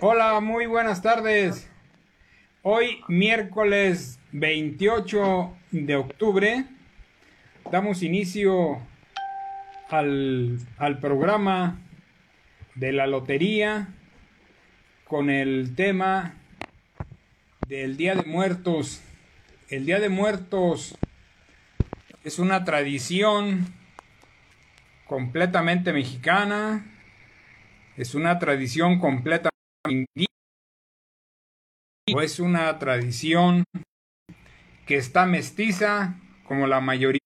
Hola, muy buenas tardes. Hoy miércoles 28 de octubre damos inicio al, al programa de la lotería con el tema del Día de Muertos. El Día de Muertos es una tradición completamente mexicana, es una tradición completamente o es una tradición que está mestiza, como la mayoría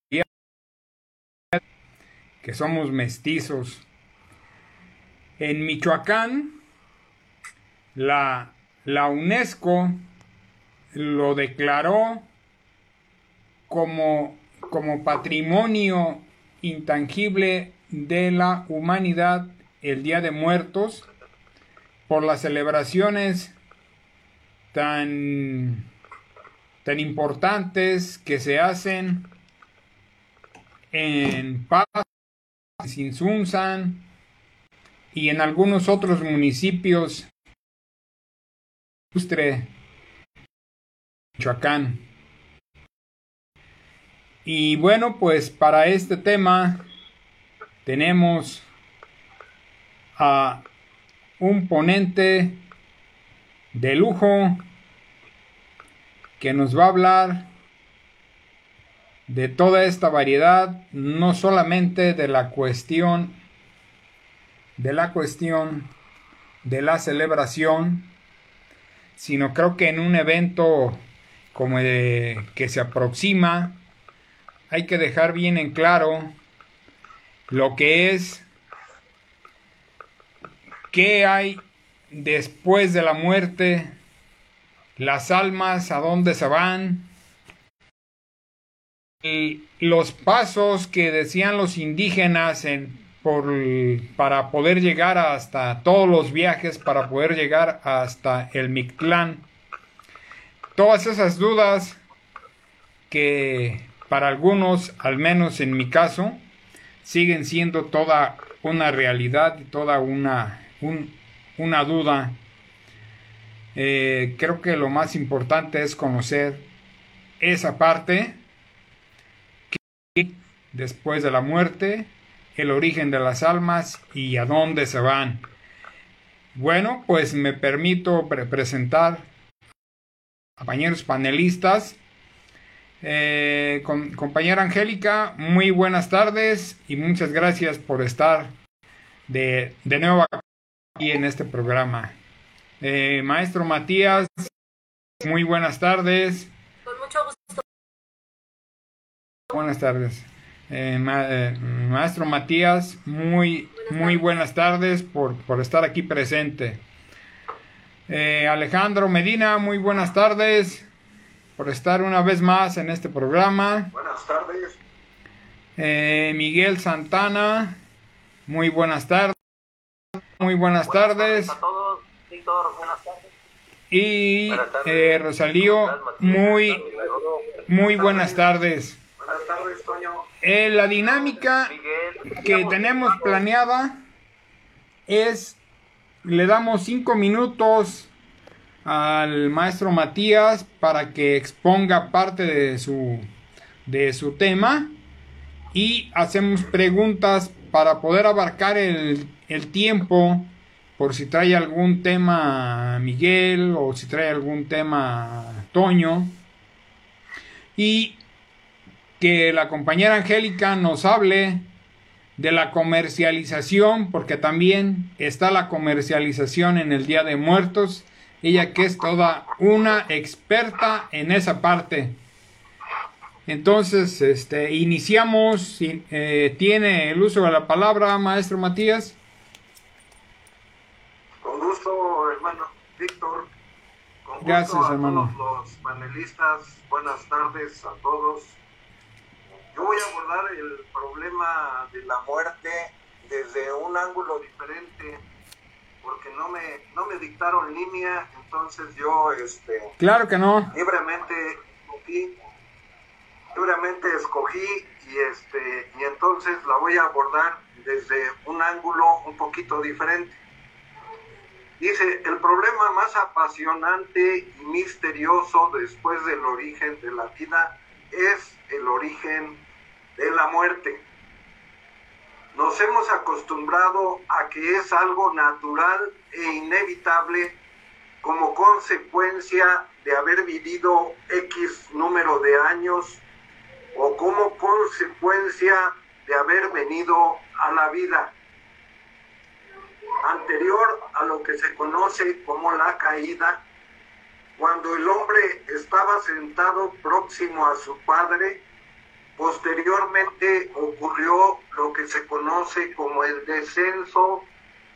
que somos mestizos. En Michoacán, la, la UNESCO lo declaró como, como patrimonio intangible de la humanidad el Día de Muertos por las celebraciones tan, tan importantes que se hacen en Paz, Sinsunzan y en algunos otros municipios de Michoacán. Y bueno, pues para este tema tenemos a un ponente de lujo que nos va a hablar de toda esta variedad, no solamente de la cuestión de la cuestión de la celebración, sino creo que en un evento como el que se aproxima, hay que dejar bien en claro lo que es, qué hay después de la muerte, las almas, a dónde se van, y los pasos que decían los indígenas en, por, para poder llegar hasta todos los viajes, para poder llegar hasta el Mictlán. Todas esas dudas que para algunos, al menos en mi caso, siguen siendo toda una realidad y toda una, una duda. Eh, creo que lo más importante es conocer esa parte que después de la muerte, el origen de las almas y a dónde se van. Bueno, pues me permito presentar a compañeros panelistas eh, compañera Angélica, muy buenas tardes y muchas gracias por estar de, de nuevo aquí en este programa. Eh, maestro Matías, muy buenas tardes. Con mucho gusto. Buenas tardes. Eh, maestro Matías, muy, buenas muy buenas tardes por, por estar aquí presente. Alejandro Medina, muy buenas tardes por estar una vez más en este programa. Buenas tardes. Eh, Miguel Santana, muy buenas tardes. Muy buenas, tardes. A todos. Víctor, buenas tardes. Y eh, Rosalío, muy, muy buenas tardes. Buenas tardes, Toño. Eh, la dinámica que tenemos planeada es, le damos cinco minutos al maestro Matías para que exponga parte de su, de su tema y hacemos preguntas para poder abarcar el, el tiempo por si trae algún tema Miguel o si trae algún tema Toño y que la compañera Angélica nos hable de la comercialización porque también está la comercialización en el Día de Muertos ella que es toda una experta en esa parte. Entonces, este, iniciamos. Eh, ¿Tiene el uso de la palabra, maestro Matías? Con gusto, hermano Víctor. Gracias, a hermano. Todos los panelistas, buenas tardes a todos. Yo voy a abordar el problema de la muerte desde un ángulo diferente porque no me, no me dictaron línea, entonces yo, este... Claro que no. Libremente escogí, libremente escogí y, este, y entonces la voy a abordar desde un ángulo un poquito diferente. Dice, el problema más apasionante y misterioso después del origen de la vida es el origen de la muerte. Nos hemos acostumbrado a que es algo natural e inevitable como consecuencia de haber vivido X número de años o como consecuencia de haber venido a la vida anterior a lo que se conoce como la caída, cuando el hombre estaba sentado próximo a su padre, posteriormente ocurrió lo que se conoce como el descenso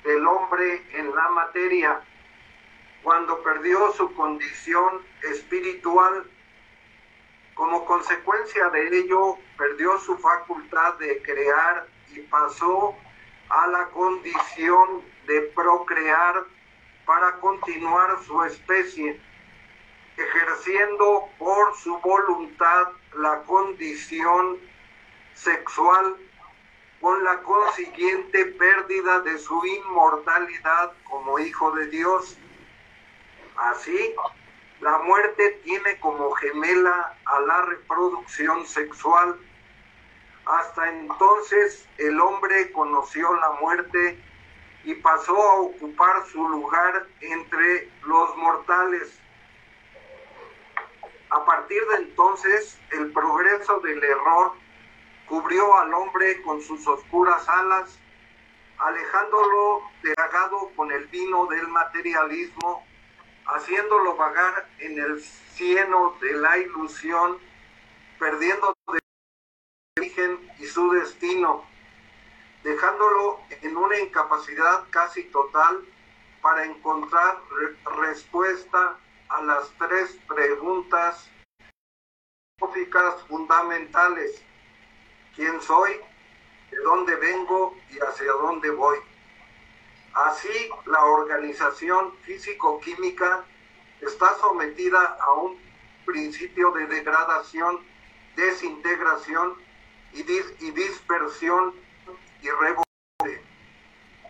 del hombre en la materia, cuando perdió su condición espiritual. Como consecuencia de ello, perdió su facultad de crear y pasó a la condición de procrear para continuar su especie, ejerciendo por su voluntad la condición sexual con la consiguiente pérdida de su inmortalidad como hijo de Dios. Así, la muerte tiene como gemela a la reproducción sexual hasta entonces el hombre conoció la muerte y pasó a ocupar su lugar entre los mortales. A partir de entonces, el progreso del error cubrió al hombre con sus oscuras alas, alejándolo dragado con el vino del materialismo, haciéndolo vagar en el cieno de la ilusión, perdiendo de origen y su destino, dejándolo en una incapacidad casi total para encontrar respuesta a las tres preguntas fundamentales. ¿Quién soy? ¿De dónde vengo? ¿Y hacia dónde voy? Así, la organización físico-química está sometida a un principio de degradación, desintegración y, y dispersión irrevocable.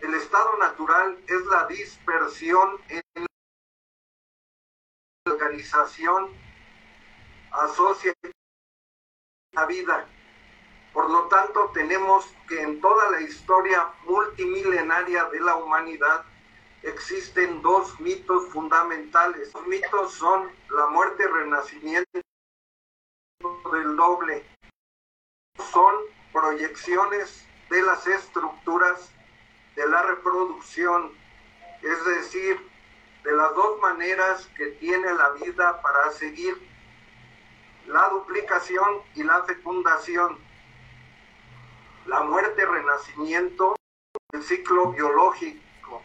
El estado natural es la dispersión en la organización asocia la vida. Por lo tanto, tenemos que en toda la historia multimilenaria de la humanidad existen dos mitos fundamentales. Los mitos son la muerte y renacimiento del doble. Son proyecciones de las estructuras de la reproducción, es decir, de las dos maneras que tiene la vida para seguir la duplicación y la fecundación. La muerte, renacimiento, el ciclo biológico.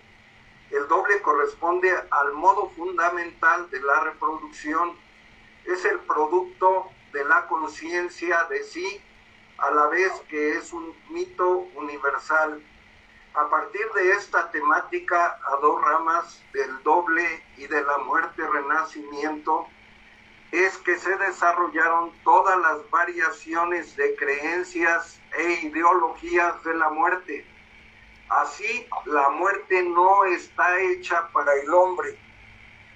El doble corresponde al modo fundamental de la reproducción. Es el producto de la conciencia de sí a la vez que es un mito universal. A partir de esta temática a dos ramas del doble y de la muerte renacimiento, es que se desarrollaron todas las variaciones de creencias e ideologías de la muerte. Así, la muerte no está hecha para el hombre,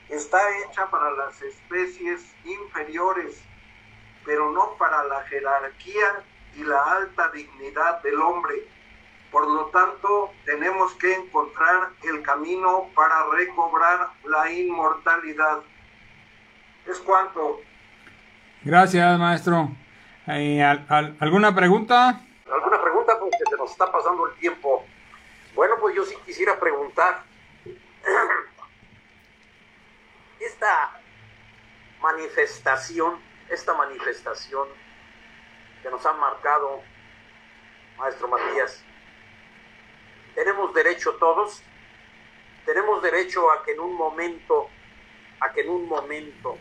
está hecha para las especies inferiores, pero no para la jerarquía y la alta dignidad del hombre. Por lo tanto, tenemos que encontrar el camino para recobrar la inmortalidad. Es cuanto. Gracias, maestro. Eh, alguna pregunta? ¿Alguna pregunta? Porque se nos está pasando el tiempo. Bueno, pues yo sí quisiera preguntar. Esta manifestación, esta manifestación que nos han marcado, maestro Matías. Tenemos derecho todos, tenemos derecho a que en un momento, a que en un momento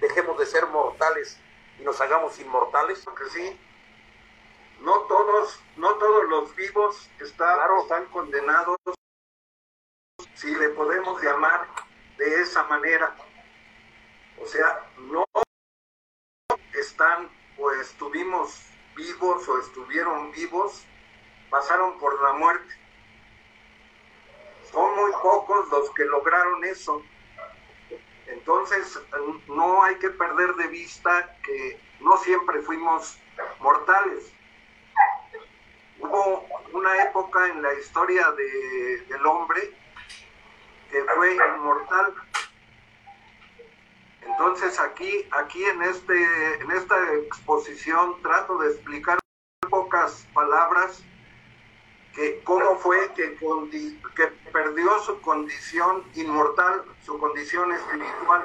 dejemos de ser mortales y nos hagamos inmortales. Porque sí, no todos, no todos los vivos están, están condenados, si le podemos llamar de esa manera. O sea, no están estuvimos vivos o estuvieron vivos, pasaron por la muerte. son muy pocos los que lograron eso. Entonces, no hay que perder de vista que no siempre fuimos mortales. Hubo una época en la historia de, del hombre que fue inmortal. Entonces aquí, aquí en, este, en esta exposición trato de explicar en pocas palabras que cómo fue que, que perdió su condición inmortal, su condición espiritual,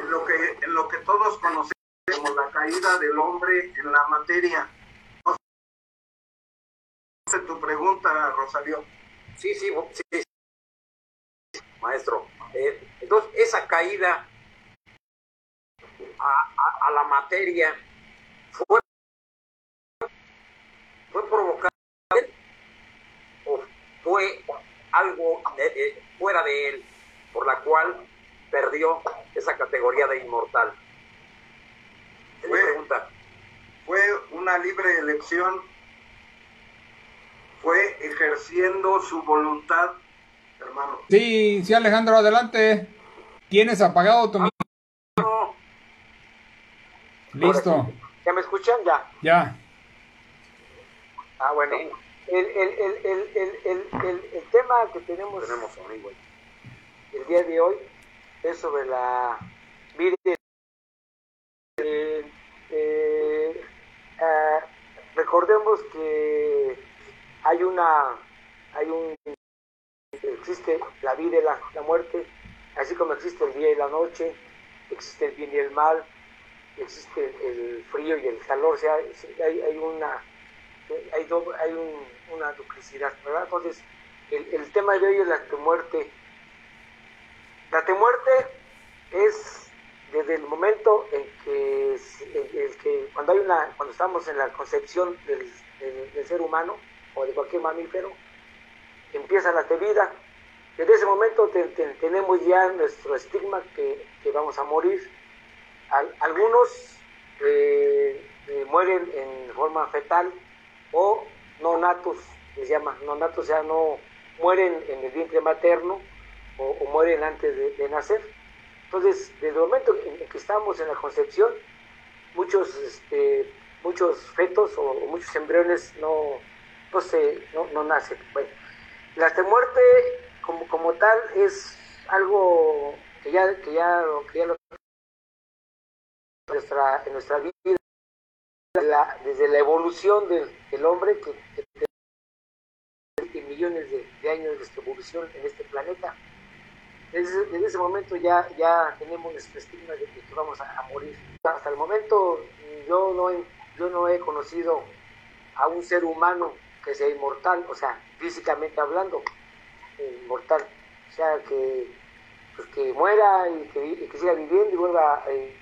en lo que, en lo que todos conocemos como la caída del hombre en la materia. Tu pregunta, Rosario. Sí, sí, sí, maestro. Eh, entonces, esa caída a, a, la materia fue, fue provocada o fue algo fuera de él, por la cual perdió esa categoría de inmortal. Fue, pregunta. fue una libre elección, fue ejerciendo su voluntad hermano. Sí, sí, Alejandro, adelante. ¿Tienes apagado tu micrófono? Listo. ¿Ya me escuchan? Ya. Ya. Ah, bueno. El, el, el, el tema que tenemos, tenemos el día de hoy es sobre la vida. Eh, eh, ah, recordemos que hay una hay un existe la vida y la, muerte, así como existe el día y la noche, existe el bien y el mal, existe el frío y el calor, o sea, hay, hay una hay, hay una duplicidad, ¿verdad? Entonces, el, tema de hoy es la muerte. La muerte es desde el momento en que, cuando hay una cuando estamos en la concepción del, del ser humano o de cualquier mamífero empieza la vida. Desde ese momento tenemos ya nuestro estigma que, vamos a morir. algunos eh, eh, mueren en forma fetal o no natos, les llama, no natos, o sea, no mueren en el vientre materno o, mueren antes de, nacer. Entonces, desde el momento en que estamos en la concepción, muchos, este, muchos fetos o, muchos embriones no, no, se, no, no nacen. Bueno, la muerte como, como tal es algo que ya, que ya, que ya lo en nuestra, en nuestra vida, desde la evolución del, hombre, que, que, millones de, años de evolución en este planeta. Desde, ese momento ya, ya tenemos nuestro estigma de que vamos a, morir. Hasta el momento yo no, yo no he conocido a un ser humano que sea inmortal, o sea, físicamente hablando, inmortal. O sea, que, pues, que muera y que, siga viviendo y vuelva, eh,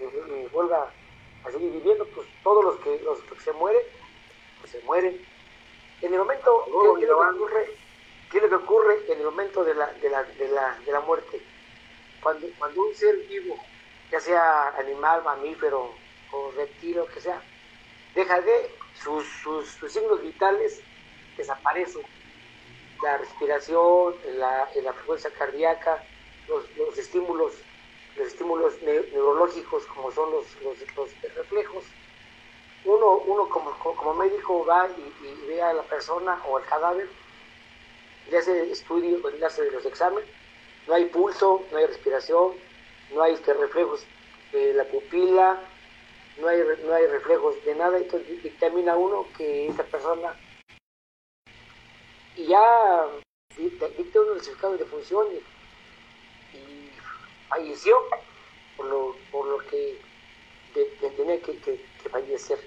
y, vuelva a seguir viviendo, pues todos los que, los que se mueren, pues se mueren. En el momento, ¿qué, es lo que ocurre? ¿Qué es lo que ocurre en el momento de la, de la, de la, de la muerte? Cuando, cuando un ser vivo, ya sea animal, mamífero o reptil o que sea, deja de sus, sus, signos vitales desaparecen. La respiración, la, frecuencia cardíaca, los, los, estímulos, los estímulos neurológicos como son los, los, reflejos. Uno, uno como, como médico va y, ve a la persona o al cadáver, le hace estudio, le hace los exámenes, no hay pulso, no hay respiración, no hay este, reflejos de la pupila, no hay, no hay reflejos de nada, entonces dictamina uno que esa persona y ya dicta uno el certificado de función y, falleció por lo, por lo que tenía que, que, fallecer.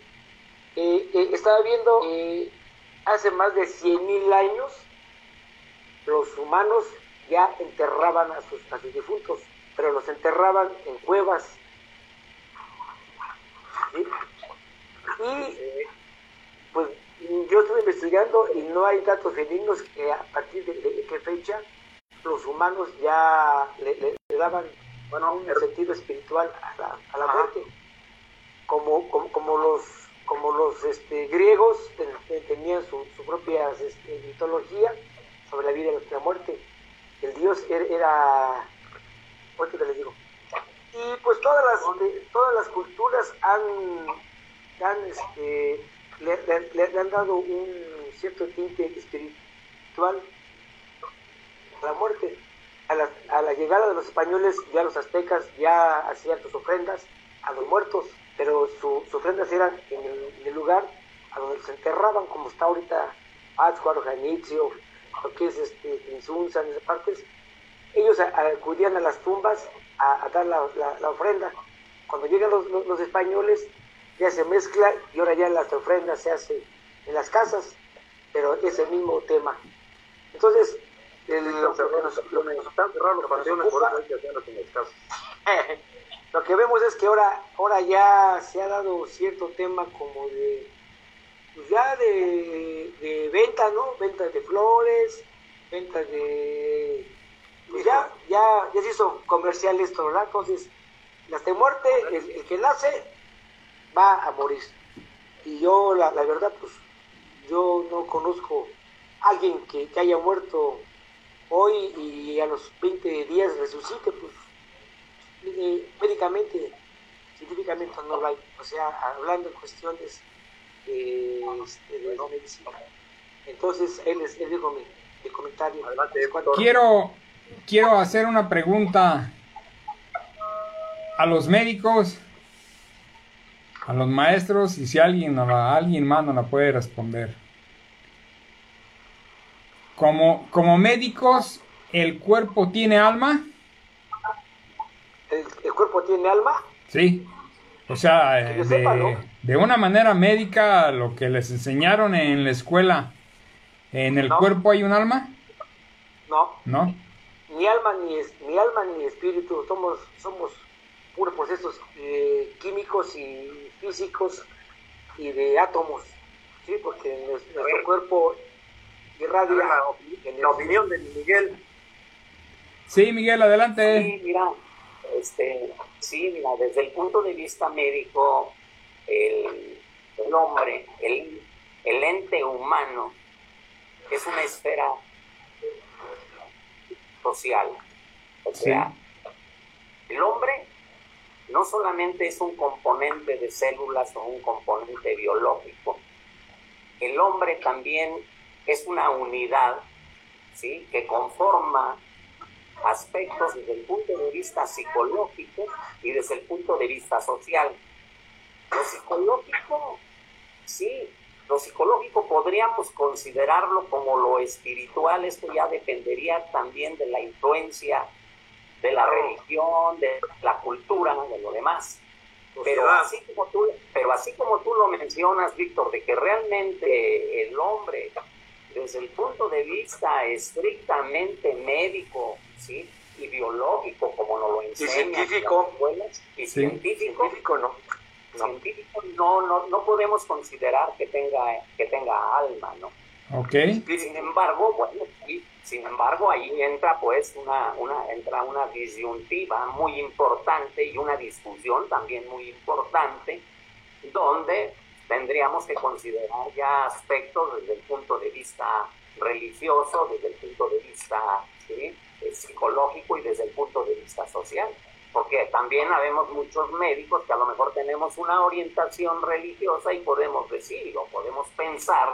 Eh, eh, estaba viendo que hace más de 100.000 años los humanos ya enterraban a sus, a sus difuntos, pero los enterraban en cuevas y pues yo estuve investigando y no hay datos fidedignos que a partir de, qué fecha los humanos ya le, daban bueno, un sentido espiritual a la, a la muerte. Como, como, los como los este, griegos tenían su, propia este, mitología, sobre la vida y la muerte. El Dios er, era, ahorita te les digo. Y pues todas las, todas las culturas han, han este, le, le, han dado un cierto tinte espiritual a la muerte. A la, a la, llegada de los españoles, ya los aztecas ya hacían sus ofrendas a los muertos, pero sus ofrendas eran en el, lugar a donde se enterraban, como está ahorita Pátzcuaro, Janitzio, lo que es este, Insunza, en esas partes. Ellos acudían a las tumbas a, dar la, la, ofrenda. Cuando llegan los, los españoles, ya se mezcla y ahora ya las ofrendas se hace en las casas, pero es el mismo tema. Entonces, el, lo, que lo que vemos es que ahora, ahora ya se ha dado cierto tema como de, pues ya de, de venta, ¿no? Venta de flores, venta de... Pues ya, ya, ya se hizo comercial esto, ¿verdad? Entonces, las de muerte, el, el que nace, va a morir. Y yo, la, la verdad, pues yo no conozco a alguien que, que, haya muerto hoy y a los 20 días resucite, pues eh, médicamente, científicamente no lo hay. O sea, hablando en cuestiones de, este, de, medicina. Entonces, él, es, él dijo mi, mi comentario. Quiero, quiero hacer una pregunta a los médicos a los maestros y si alguien, a alguien más no la puede responder. Como, como médicos, ¿el cuerpo tiene alma? ¿El, cuerpo tiene alma? Sí. O sea, de, de, una manera médica, lo que les enseñaron en la escuela, ¿en el cuerpo hay un alma? No. ¿No? Ni alma ni, ni alma ni espíritu, somos, somos puros procesos eh, químicos y físicos y de átomos, ¿sí? porque nuestro cuerpo irradia. en la opinión de Miguel. Sí, Miguel, adelante. Sí, mira, este, sí, mira, desde el punto de vista médico, el, el hombre, el, el ente humano, es una esfera social. O sea, el hombre no solamente es un componente de células o un componente biológico, el hombre también es una unidad ¿sí? que conforma aspectos desde el punto de vista psicológico y desde el punto de vista social. Lo psicológico, sí, lo psicológico podríamos considerarlo como lo espiritual, esto ya dependería también de la influencia de la religión, de la cultura, de lo demás. Pero así, como tú, pero así como tú lo mencionas, Víctor, de que realmente el hombre, desde el punto de vista estrictamente médico ¿sí? y biológico, como nos lo enseñan, y científico, y científico, no. Científico no, no, no podemos considerar que tenga, que tenga alma, ¿no? Okay. Sin embargo, bueno, sin embargo, ahí entra pues una, una, entra una disyuntiva muy importante y una discusión también muy importante, donde tendríamos que considerar ya aspectos desde el punto de vista religioso, desde el punto de vista eh, psicológico y desde el punto de vista social. Porque también habemos muchos médicos que a lo mejor tenemos una orientación religiosa y podemos decir o podemos pensar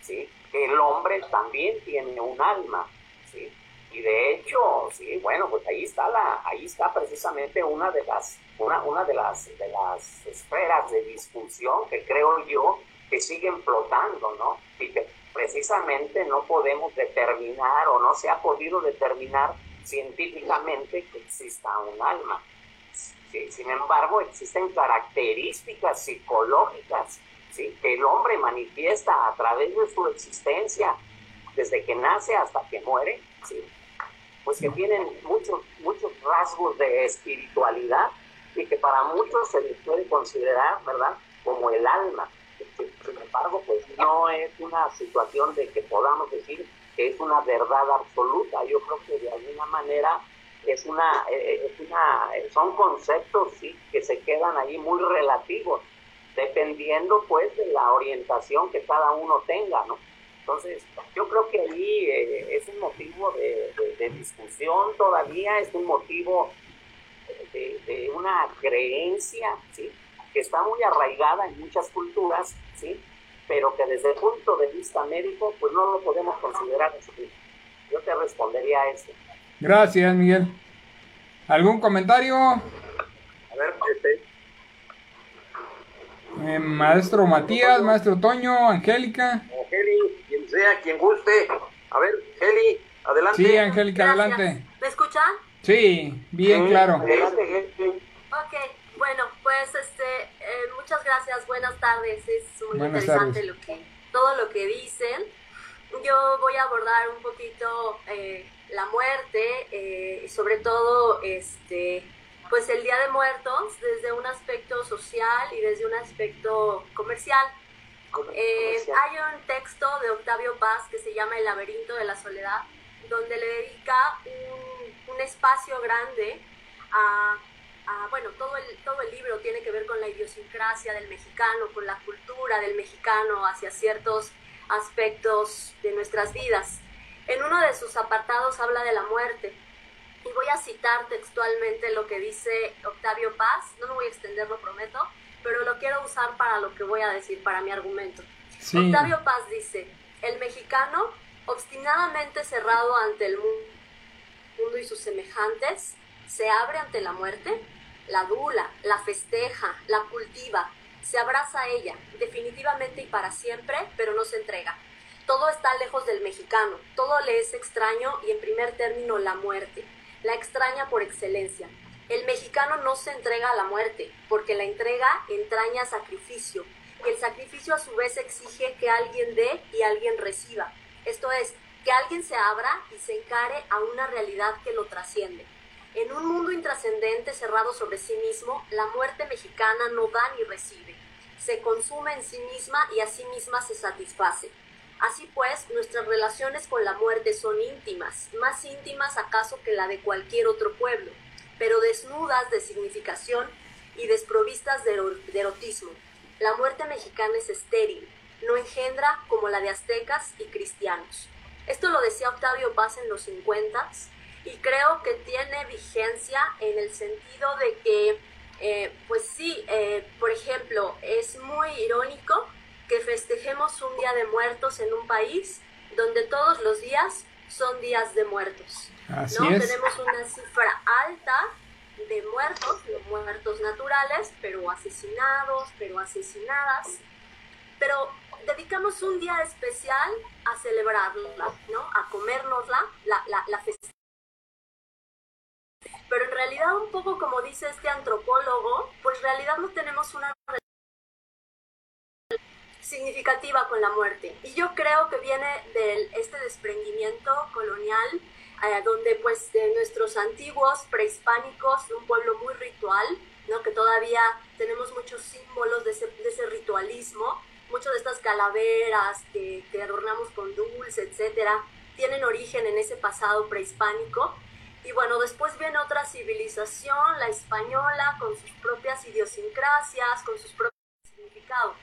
¿sí? El hombre también tiene un alma, ¿sí? Y de hecho, sí, bueno, pues ahí está la, ahí está precisamente una de las, una, una de las, de las esferas de discusión que creo yo que siguen flotando, ¿no? Y que precisamente no podemos determinar o no se ha podido determinar científicamente que exista un alma. Sin embargo, existen características psicológicas que el hombre manifiesta a través de su existencia, desde que nace hasta que muere, pues que tienen muchos, muchos rasgos de espiritualidad y que para muchos se les puede considerar, ¿verdad?, como el alma. Sin embargo, pues no es una situación de que podamos decir que es una verdad absoluta. Yo creo que de alguna manera es una, eh, es una son conceptos sí, que se quedan ahí muy relativos dependiendo pues de la orientación que cada uno tenga, ¿no? Entonces, yo creo que ahí eh, es un motivo de, discusión todavía, es un motivo de, una creencia, ¿sí? Que está muy arraigada en muchas culturas, ¿sí? Pero que desde el punto de vista médico, pues no lo podemos considerar así. Yo te respondería a eso. Gracias, Miguel. ¿Algún comentario? A ver, este, eh, maestro Matías, maestro Toño, Angélica. Angeli, quien sea, quien guste. A ver, Angeli, adelante. Sí, Angélica, adelante. ¿Me escuchan? Sí, bien claro. Ok, bueno, pues este, eh, muchas gracias, buenas tardes. Es muy interesante lo que, todo lo que dicen. Yo voy a abordar un poquito eh, la muerte, y sobre todo este pues el Día de Muertos desde un aspecto social y desde un aspecto comercial. Eh, hay un texto de Octavio Paz que se llama El laberinto de la soledad, donde le dedica un, espacio grande a, bueno, todo el, todo el libro tiene que ver con la idiosincrasia del mexicano, con la cultura del mexicano hacia ciertos aspectos de nuestras vidas. En uno de sus apartados habla de la muerte y voy a citar textualmente lo que dice Octavio Paz, no me voy a extender, lo prometo, pero lo quiero usar para lo que voy a decir, para mi argumento. Octavio Paz dice, el mexicano, obstinadamente cerrado ante el mundo y sus semejantes, se abre ante la muerte, la dula, la festeja, la cultiva, se abraza a ella, definitivamente y para siempre, pero no se entrega. Todo está lejos del mexicano, todo le es extraño y en primer término la muerte la extraña por excelencia. El mexicano no se entrega a la muerte, porque la entrega entraña sacrificio, y el sacrificio a su vez exige que alguien dé y alguien reciba. Esto es, que alguien se abra y se encare a una realidad que lo trasciende. En un mundo intrascendente cerrado sobre sí mismo, la muerte mexicana no da ni recibe. Se consume en sí misma y a sí misma se satisface. Así pues, nuestras relaciones con la muerte son íntimas, más íntimas acaso que la de cualquier otro pueblo, pero desnudas de significación y desprovistas de erotismo. La muerte mexicana es estéril, no engendra como la de aztecas y cristianos. Esto lo decía Octavio Paz en los 50 y creo que tiene vigencia en el sentido de que, eh, pues sí, eh, por ejemplo, es muy irónico que festejemos un día de muertos en un país donde todos los días son días de muertos. ¿no? Tenemos una cifra alta de muertos, muertos naturales, pero asesinados, pero asesinadas. Pero dedicamos un día especial a celebrarla, ¿no? A comérnosla, la, la, la Pero en realidad, un poco como dice este antropólogo, pues en realidad no tenemos una significativa con la muerte. Y yo creo que viene de este desprendimiento colonial, eh, donde pues de nuestros antiguos prehispánicos, un pueblo muy ritual, ¿no? que todavía tenemos muchos símbolos de ese, de ese ritualismo, muchas de estas calaveras que, que adornamos con dulce, etcétera, tienen origen en ese pasado prehispánico. Y bueno, después viene otra civilización, la española, con sus propias idiosincrasias, con sus propios significados.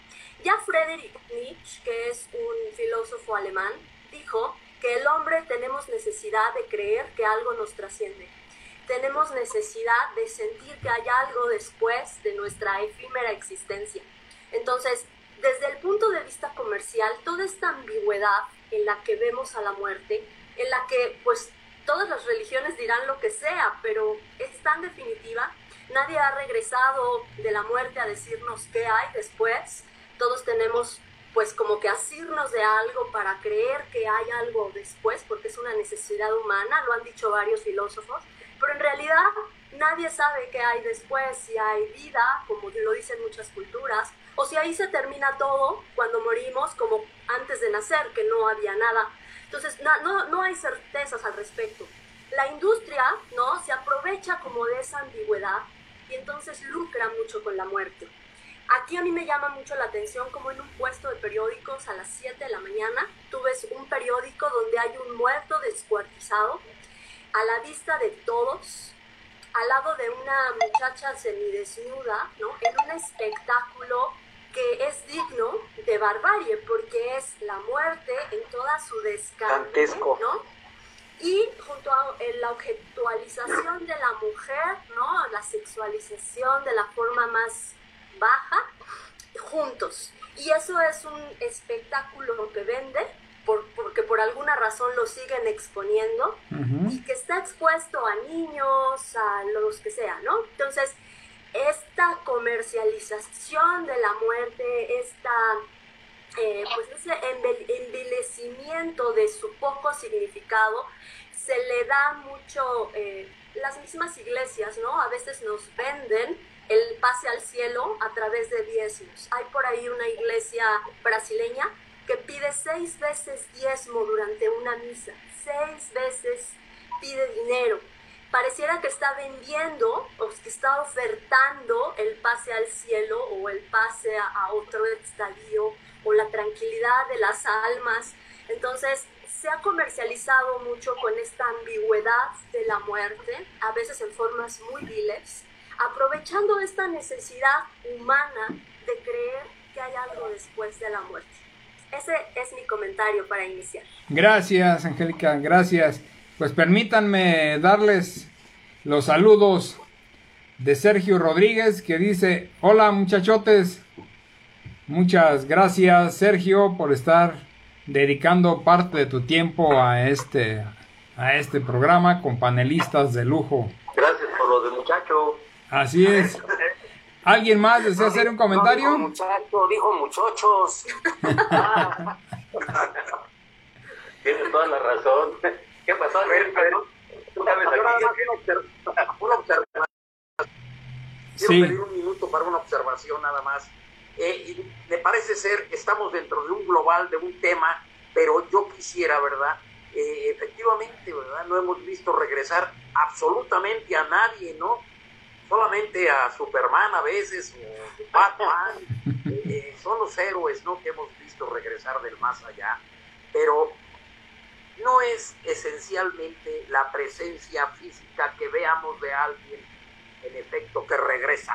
Ya Friedrich Nietzsche, que es un filósofo alemán, dijo que el hombre tenemos necesidad de creer que algo nos trasciende. Tenemos necesidad de sentir que hay algo después de nuestra efímera existencia. Entonces, desde el punto de vista comercial, toda esta ambigüedad en la que vemos a la muerte, en la que pues todas las religiones dirán lo que sea, pero es tan definitiva, nadie ha regresado de la muerte a decirnos qué hay después, todos tenemos pues como que asirnos de algo para creer que hay algo después, porque es una necesidad humana, lo han dicho varios filósofos, pero en realidad nadie sabe qué hay después, si hay vida, como lo dicen muchas culturas, o si ahí se termina todo cuando morimos, como antes de nacer, que no había nada. Entonces, no, no hay certezas al respecto. La industria, ¿no? Se aprovecha como de esa ambigüedad y entonces lucra mucho con la muerte. Aquí a mí me llama mucho la atención como en un puesto de periódicos a las 7 de la mañana tú ves un periódico donde hay un muerto descuartizado a la vista de todos, al lado de una muchacha semidesnuda, ¿no? En un espectáculo que es digno de barbarie, porque es la muerte en toda su descanso, ¿no? Y junto a la objetualización de la mujer, ¿no? La sexualización de la forma más baja, juntos. Y eso es un espectáculo que vende, porque por alguna razón lo siguen exponiendo, y que está expuesto a niños, a los que sea, ¿no? Entonces, esta comercialización de la muerte, esta, eh, pues ese envilecimiento de su poco significado, se le da mucho, eh, las mismas iglesias, ¿no? A veces nos venden el pase al cielo a través de diezmos. Hay por ahí una iglesia brasileña que pide seis veces diezmo durante una misa, seis veces pide dinero pareciera que está vendiendo o que está ofertando el pase al cielo o el pase a, otro estadio o la tranquilidad de las almas. Entonces, se ha comercializado mucho con esta ambigüedad de la muerte, a veces en formas muy viles, aprovechando esta necesidad humana de creer que hay algo después de la muerte. Ese es mi comentario para iniciar. Gracias, Angélica, gracias. Pues permítanme darles los saludos de Sergio Rodríguez que dice, hola muchachotes, muchas gracias Sergio por estar dedicando parte de tu tiempo a este, a este programa con panelistas de lujo. Gracias por lo de muchacho. Así es. ¿Alguien más desea hacer un comentario? dijo muchacho, dijo muchachos. Tienes toda la razón. ¿Qué pasó? Una, observación. Quiero pedir un minuto para una observación nada más. Eh, me parece ser, estamos dentro de un global, de un tema, pero yo quisiera, ¿verdad? Eh, efectivamente, ¿verdad? No hemos visto regresar absolutamente a nadie, ¿no? Solamente a Superman a veces, o Batman, eh, son los héroes, ¿no? Que hemos visto regresar del más allá. Pero no es esencialmente la presencia física que veamos de alguien, en efecto, que regresa.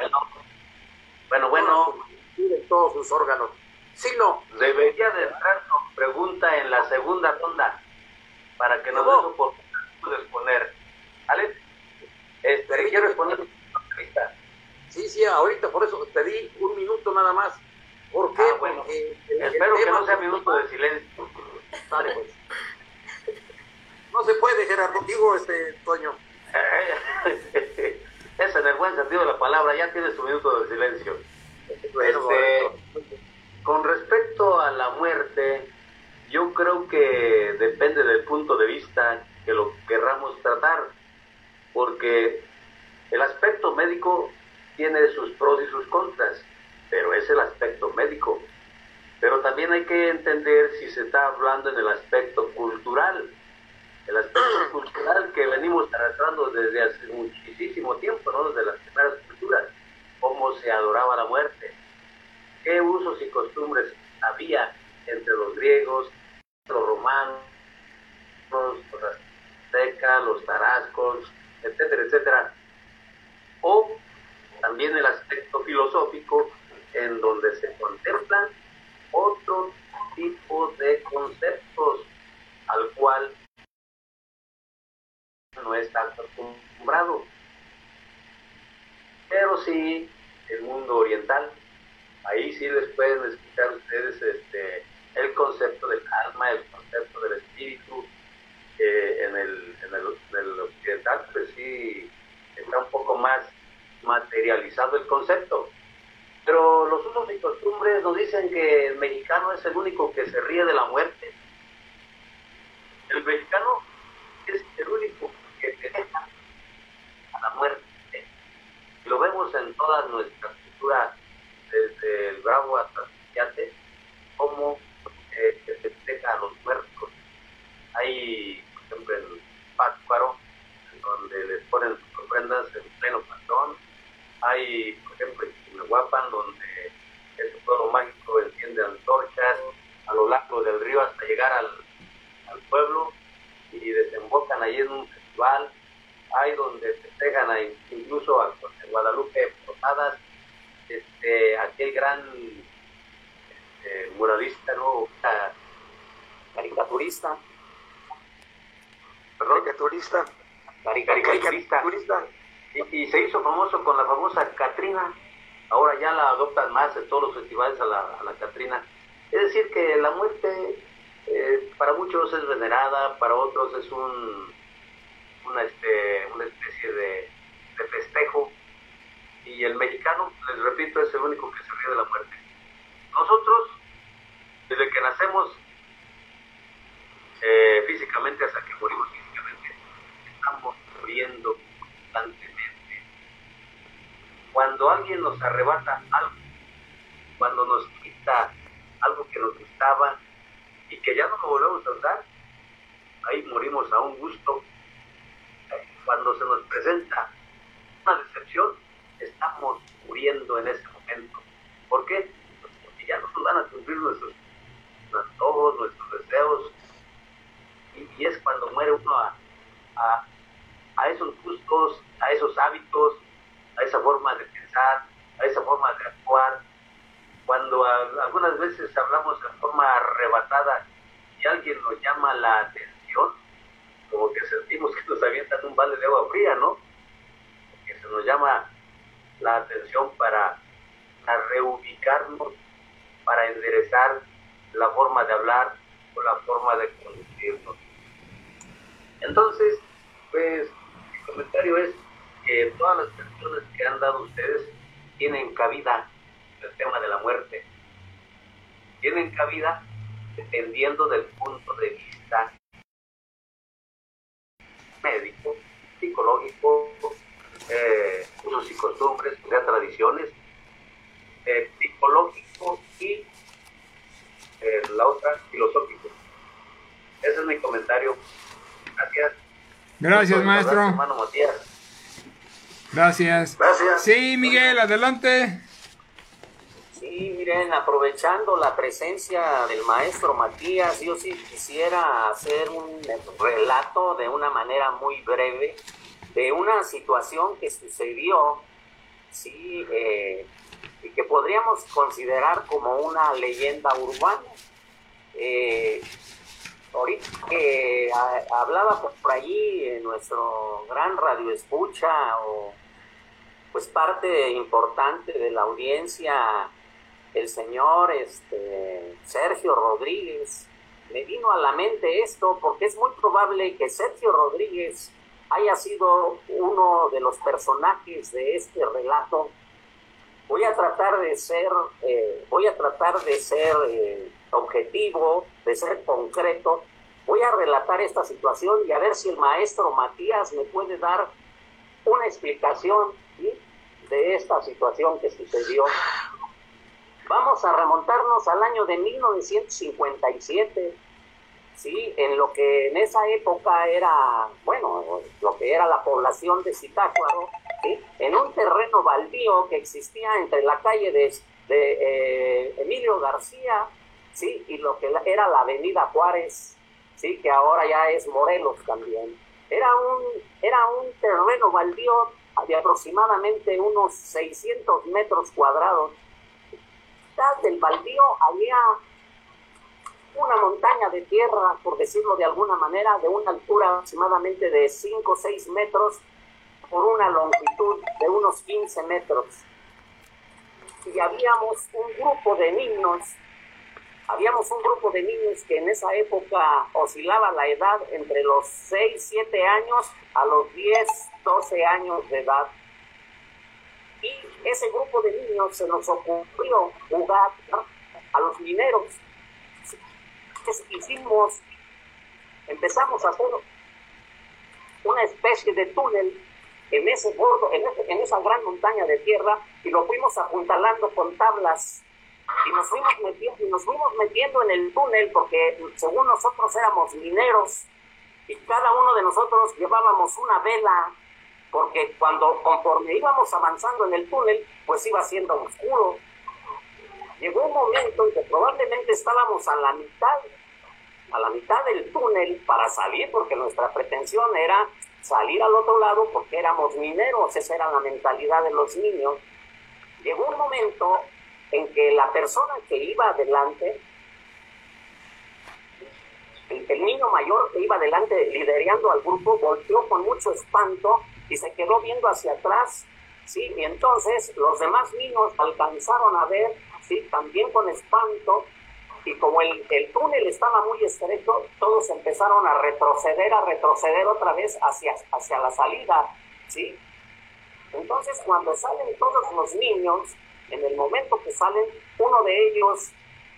Bueno, bueno, en todos sus órganos, sino debería de entrar con pregunta en la segunda ronda para que nos dé oportunidad de responder. ¿Vale? Este, quiero responder Sí, sí, ahorita por eso pedí un minuto nada más. ¿Por qué? Ah, bueno, espero que no sea minuto de silencio. Vale, pues. No se puede, Gerardo, digo, este, Toño. es en el buen sentido de la palabra, ya tienes tu minuto de silencio. Este, con respecto a la muerte, yo creo que depende del punto de vista que lo querramos tratar, porque el aspecto médico tiene sus pros y sus contras, pero es el aspecto médico. Pero también hay que entender si se está hablando en el aspecto cultural el aspecto cultural que venimos arrastrando desde hace muchísimo tiempo, ¿no? desde las primeras culturas, cómo se adoraba la muerte, qué usos y costumbres había entre los griegos, los romanos, los aztecas, los tarascos, etcétera, etcétera. O también el aspecto filosófico en donde se contemplan otro tipo de conceptos al cual no está acostumbrado. Pero sí, el mundo oriental, ahí sí les pueden explicar ustedes este, el concepto del alma, el concepto del espíritu. en, el, en, el, occidental, pues sí, está un poco más materializado el concepto. Pero los usos y costumbres nos dicen que el mexicano es el único que se ríe de la muerte. El mexicano es el único que a la muerte. Lo vemos en todas nuestras culturas, desde el Bravo hasta el como eh, se festeja a los muertos. Hay, por ejemplo, en Pátzcuaro, donde les ponen sus ofrendas en pleno patrón. Hay, por ejemplo, en Chimehuapan, donde el pueblo mágico enciende antorchas a lo largo del río hasta llegar al, al pueblo y desembocan ahí en un hay donde festejan incluso a, Guadalupe Posadas, este, aquel gran eh, muralista, ¿no? caricaturista. Perdón, caricaturista. Caricaturista. Y, se hizo famoso con la famosa Catrina. Ahora ya la adoptan más en todos los festivales a la, a la Catrina. Es decir, que la muerte eh, para muchos es venerada, para otros es un, una, este, una especie de, de festejo. Y el mexicano, les repito, es el único que se ríe de la muerte. Nosotros, desde que nacemos, eh, físicamente hasta que morimos físicamente, estamos muriendo constantemente. Cuando alguien nos arrebata algo, cuando nos quita algo que nos gustaba y que ya no lo volvemos a usar, ahí morimos a un gusto. Cuando se nos presenta una decepción, estamos muriendo en ese momento. ¿Por qué? Porque ya no nos van a cumplir nuestros antojos, nuestros deseos. Y, es cuando muere uno a, a esos gustos, a esos hábitos, a esa forma de pensar, a esa forma de actuar. Cuando algunas veces hablamos en forma arrebatada y alguien nos llama la atención, como que sentimos que nos avientan un balde de agua fría, ¿no? Que se nos llama la atención para, reubicarnos, para enderezar la forma de hablar o la forma de conducirnos. Entonces, pues, mi comentario es que todas las personas que han dado ustedes tienen cabida en el tema de la muerte. Tienen cabida dependiendo del punto de vista médico, psicológico, eh, usos y costumbres, tradiciones, eh, psicológico y eh, la otra, filosófico. Ese es mi comentario. Gracias. Gracias, maestro. Matías. Gracias. Gracias. Sí, Miguel, adelante. Sí, miren, aprovechando la presencia del maestro Matías, yo sí quisiera hacer un relato de una manera muy breve de una situación que sucedió, sí, eh, y que podríamos considerar como una leyenda urbana. Eh, ahorita que hablaba por allí en nuestro gran radio escucha o pues parte importante de la audiencia, el señor este, Sergio Rodríguez. Me vino a la mente esto porque es muy probable que Sergio Rodríguez haya sido uno de los personajes de este relato. Voy a tratar de ser, eh, voy a tratar de ser eh, objetivo, de ser concreto. Voy a relatar esta situación y a ver si el maestro Matías me puede dar una explicación de esta situación que sucedió. Vamos a remontarnos al año de 1957, ¿sí? en lo que en esa época era, bueno, lo que era la población de Zitácuaro, en un terreno baldío que existía entre la calle de, de eh, Emilio García ¿sí? y lo que era la avenida Juárez, ¿sí? que ahora ya es Morelos también. Era un, era un terreno baldío de aproximadamente unos 600 metros cuadrados. Detrás del baldío había una montaña de tierra, por decirlo de alguna manera, de una altura aproximadamente de 5 o 6 metros por una longitud de unos 15 metros. Y habíamos un grupo de niños habíamos un grupo de niños que en esa época oscilaba la edad entre los 6, 7 años a los 10, 12 años de edad. Y ese grupo de niños se nos ocurrió jugar a los mineros. hicimos, empezamos a hacer una especie de túnel en ese bordo, en, en esa gran montaña de tierra y lo fuimos apuntalando con tablas y nos fuimos metiendo, y nos fuimos metiendo en el túnel porque según nosotros éramos mineros y cada uno de nosotros llevábamos una vela porque cuando conforme íbamos avanzando en el túnel pues iba siendo oscuro. Llegó un momento en que probablemente estábamos a la mitad a la mitad del túnel para salir porque nuestra pretensión era salir al otro lado porque éramos mineros esa era la mentalidad de los niños. Llegó un momento en que la persona que iba adelante, el, niño mayor que iba adelante liderando al grupo, volteó con mucho espanto y se quedó viendo hacia atrás, ¿sí? Y entonces los demás niños alcanzaron a ver, ¿sí? También con espanto, y como el, el, túnel estaba muy estrecho, todos empezaron a retroceder, a retroceder otra vez hacia, hacia la salida, ¿sí? Entonces, cuando salen todos los niños, en el momento que salen, uno de ellos,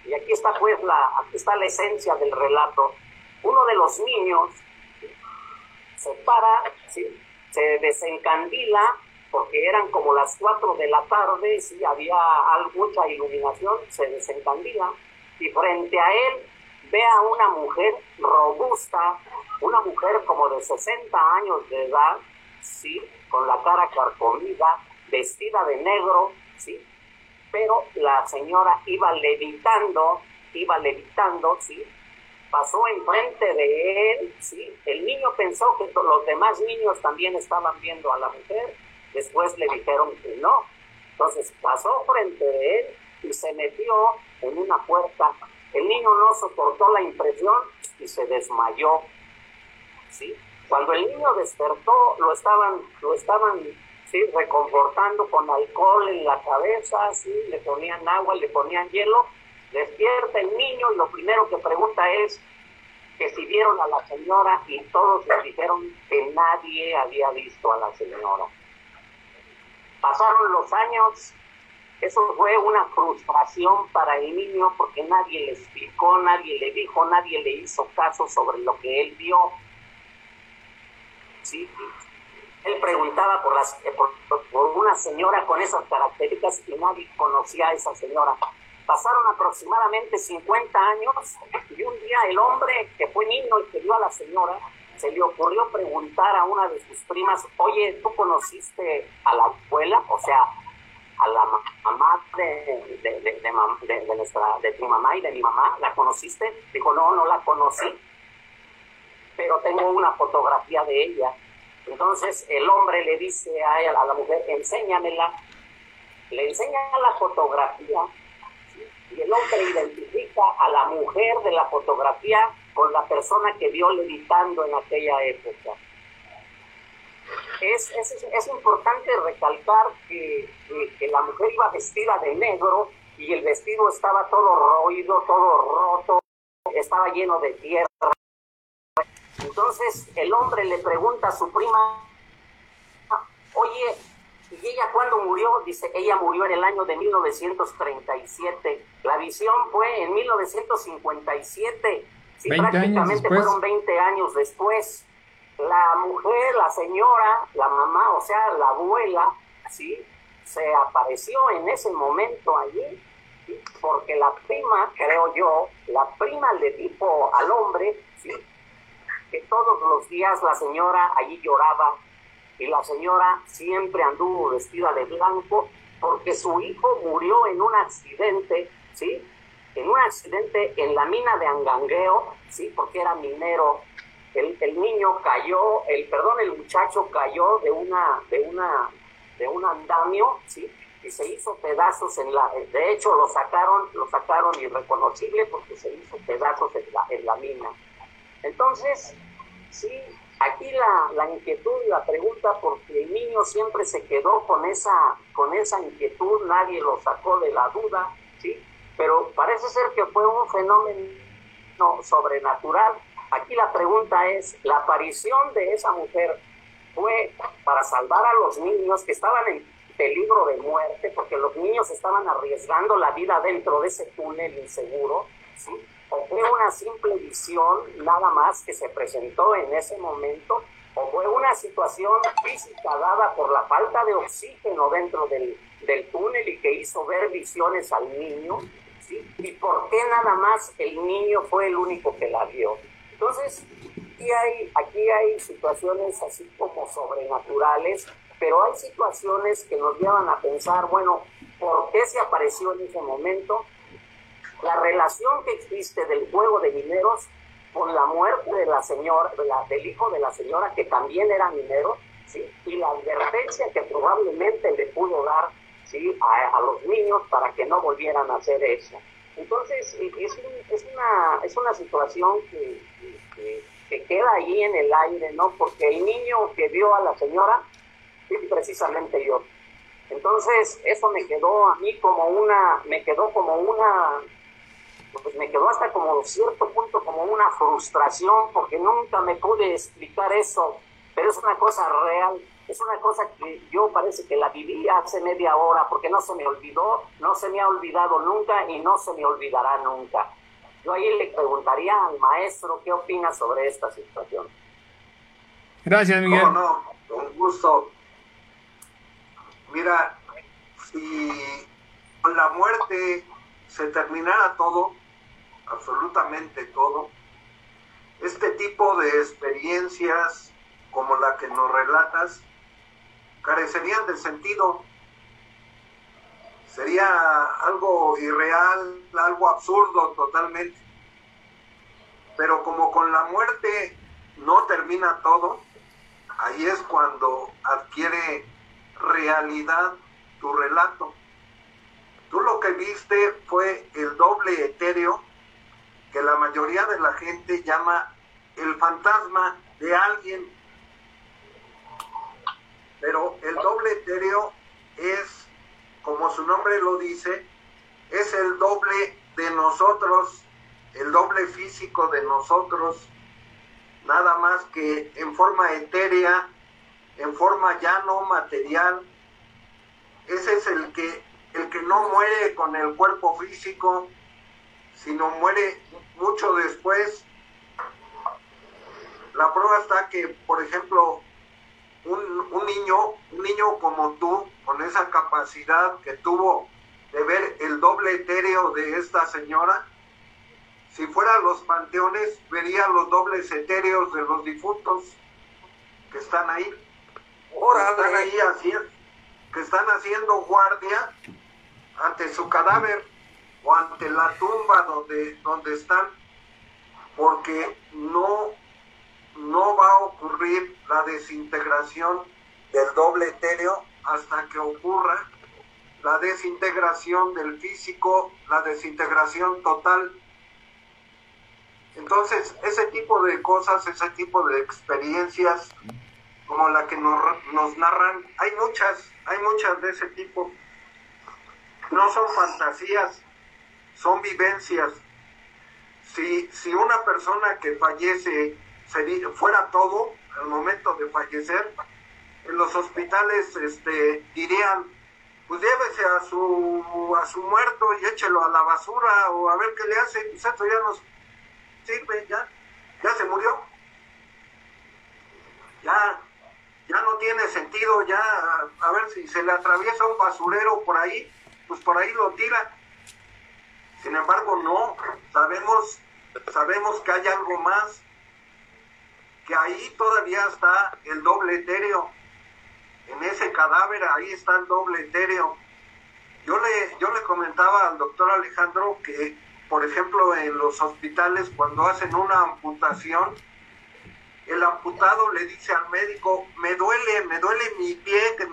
y aquí está pues la, aquí está la esencia del relato, uno de los niños se para, ¿sí? Se desencandila, porque eran como las cuatro de la tarde, sí, había mucha iluminación, se desencandila, y frente a él ve a una mujer robusta, una mujer como de 60 años de edad, sí, con la cara carcomida, vestida de negro, sí, pero la señora iba levitando, iba levitando, sí, pasó enfrente de él, sí, el niño pensó que los demás niños también estaban viendo a la mujer, después le dijeron que no, entonces pasó frente de él y se metió en una puerta. El niño no soportó la impresión y se desmayó, sí, cuando el niño despertó, lo estaban, lo estaban ¿sí? reconfortando con alcohol en la cabeza, ¿sí? le ponían agua, le ponían hielo. Despierta el niño y lo primero que pregunta es que si vieron a la señora y todos le dijeron que nadie había visto a la señora. Pasaron los años, eso fue una frustración para el niño porque nadie le explicó, nadie le dijo, nadie le hizo caso sobre lo que él vio ¿sí? Él preguntaba por, las, por, una señora con esas características y nadie conocía a esa señora. Pasaron aproximadamente 50 años y un día el hombre que fue niño y que vio a la señora, se le ocurrió preguntar a una de sus primas, oye, ¿tú conociste a la abuela? O sea, a la mamá de, de, de, nuestra, de tu mamá y de mi mamá, ¿la conociste? Dijo, no, no la conocí pero tengo una fotografía de ella. Entonces el hombre le dice a, ella, a la mujer, enséñamela. Le enseña la fotografía y el hombre identifica a la mujer de la fotografía con la persona que vio levitando en aquella época. Es, es, es importante recalcar que, que, la mujer iba vestida de negro y el vestido estaba todo roído, todo roto, estaba lleno de tierra. Entonces el hombre le pregunta a su prima, oye, ¿y ella cuándo murió? Dice, ella murió en el año de 1937. La visión fue en 1957. Sí, prácticamente fueron 20 años después. La mujer, la señora, la mamá, o sea, la abuela, ¿sí? se apareció en ese momento allí, porque la prima, creo yo, la prima le dijo al hombre, ¿sí? que todos los días la señora allí lloraba y la señora siempre anduvo vestida de blanco porque su hijo murió en un accidente, ¿sí? En un accidente en la mina de Angangueo, ¿sí? Porque era minero. El, el niño cayó, el, perdón, el muchacho cayó de una, de una, de un andamio, ¿sí? Y se hizo pedazos en la, de hecho lo sacaron, lo sacaron irreconocible porque se hizo pedazos en la, en la mina. Entonces, sí, aquí la, la, inquietud y la pregunta, porque el niño siempre se quedó con esa, con esa inquietud, nadie lo sacó de la duda, ¿sí? Pero parece ser que fue un fenómeno sobrenatural. Aquí la pregunta es, ¿la aparición de esa mujer fue para salvar a los niños que estaban en peligro de muerte, porque los niños estaban arriesgando la vida dentro de ese túnel inseguro, ¿sí? O fue una simple visión nada más que se presentó en ese momento, o fue una situación física dada por la falta de oxígeno dentro del, del túnel y que hizo ver visiones al niño, ¿sí? y por qué nada más el niño fue el único que la vio. Entonces, aquí hay, aquí hay situaciones así como sobrenaturales, pero hay situaciones que nos llevan a pensar, bueno, ¿por qué se apareció en ese momento? La relación que existe del juego de mineros con la muerte de la señora, del hijo de la señora que también era minero, ¿sí? y la advertencia que probablemente le pudo dar ¿sí? a, los niños para que no volvieran a hacer eso. Entonces, eh, es, es, una, es una situación que, que, queda ahí en el aire, ¿no? Porque el niño que vio a la señora es precisamente yo. Entonces, eso me quedó a mí como una, me quedó como una, pues me quedó hasta como cierto punto como una frustración porque nunca me pude explicar eso, pero es una cosa real es una cosa que yo parece que la viví hace media hora porque no se me olvidó, no se me ha olvidado nunca y no se me olvidará nunca. Yo ahí le preguntaría al maestro qué opina sobre esta situación. Gracias, Miguel. No, no, con gusto. Mira, si con la muerte se terminara todo, absolutamente todo, este tipo de experiencias como la que nos relatas carecerían de sentido. Sería algo irreal, algo absurdo totalmente. Pero como con la muerte no termina todo, ahí es cuando adquiere realidad tu relato. Tú lo que viste fue el doble etéreo que la mayoría de la gente llama el fantasma de alguien pero el doble etéreo es, como su nombre lo dice, es el doble de nosotros, el doble físico de nosotros, nada más que en forma etérea, en forma ya no material. Ese es el que, el que no muere con el cuerpo físico, sino muere mucho después. La prueba está que, por ejemplo, un, niño, un niño como tú, con esa capacidad que tuvo de ver el doble etéreo de esta señora, si fuera a los panteones, vería los dobles etéreos de los difuntos que están ahí. Ahora están ahí haciendo, que están haciendo guardia ante su cadáver o ante la tumba donde, donde están, porque no no va a ocurrir la desintegración del doble etéreo hasta que ocurra la desintegración del físico, la desintegración total. Entonces, ese tipo de cosas, ese tipo de experiencias como la que nos, narran, hay muchas, hay muchas de ese tipo. No son fantasías, son vivencias. Si, si una persona que fallece fuera todo al momento de fallecer, en los hospitales este, dirían, pues llévese a su, a su muerto y échelo a la basura o a ver qué le hace, pues esto ya nos sirve, ya, ya se murió. Ya, ya no tiene sentido, ya, a ver si se le atraviesa un basurero por ahí, pues por ahí lo tira. Sin embargo, no, sabemos, sabemos que hay algo más, que ahí todavía está el doble etéreo. En ese cadáver ahí está el doble etéreo. Yo le, yo le comentaba al doctor Alejandro que, por ejemplo, en los hospitales cuando hacen una amputación, el amputado le dice al médico, me duele, me duele mi pie, que me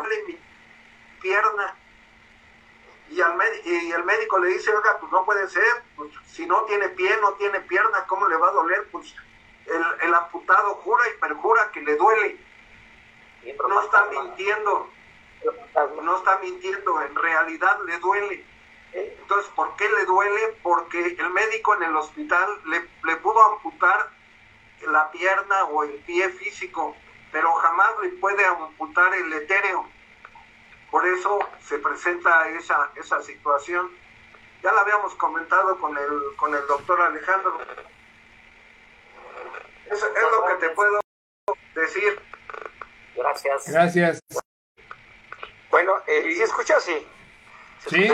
duele mi pierna y, al y el médico le dice, oiga, pues no puede ser, pues si no tiene pie, no tiene pierna, ¿cómo le va a doler? Pues el, el amputado jura y perjura que le duele. No está mintiendo, no está mintiendo, en realidad le duele. Entonces, ¿por qué le duele? Porque el médico en el hospital le, le pudo amputar la pierna o el pie físico, pero jamás le puede amputar el etéreo por eso se presenta esa, esa situación. Ya la habíamos comentado con el, con el doctor Alejandro. Eso es lo que te puedo decir. Gracias. Gracias. Bueno, eh, ¿y escuchas? Sí. Sí.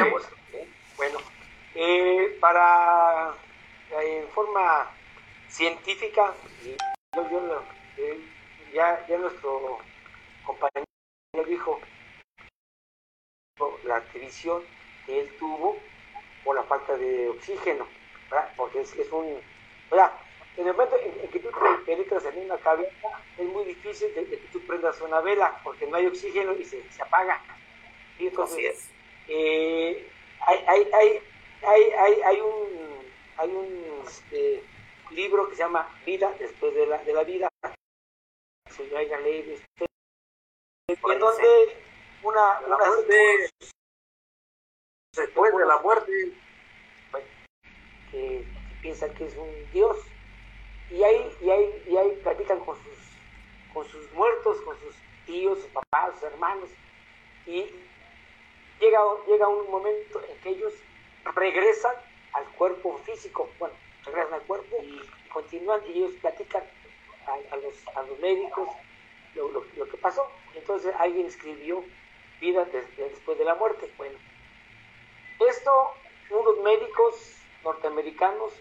Bueno, eh, para eh, en forma científica, ya, ya nuestro compañero dijo, la visión que él tuvo por la falta de oxígeno, porque es, un... en el momento en, que tú te penetras en una caverna, es muy difícil de, que tú prendas una vela, porque no hay oxígeno y se, se apaga. Y entonces, eh, hay, hay, hay, hay, hay, un, hay un este, libro que se llama Vida después de la, de la vida. En donde una, una después de la muerte, que, piensan que es un dios y ahí, y ahí, y ahí platican con sus, con sus muertos, con sus tíos, sus papás, sus hermanos y llega, llega un momento en que ellos regresan al cuerpo físico, bueno, regresan al cuerpo y continúan y ellos platican a, los, a los médicos lo, lo, que pasó. Entonces alguien escribió vida después de la muerte. Bueno, esto unos médicos norteamericanos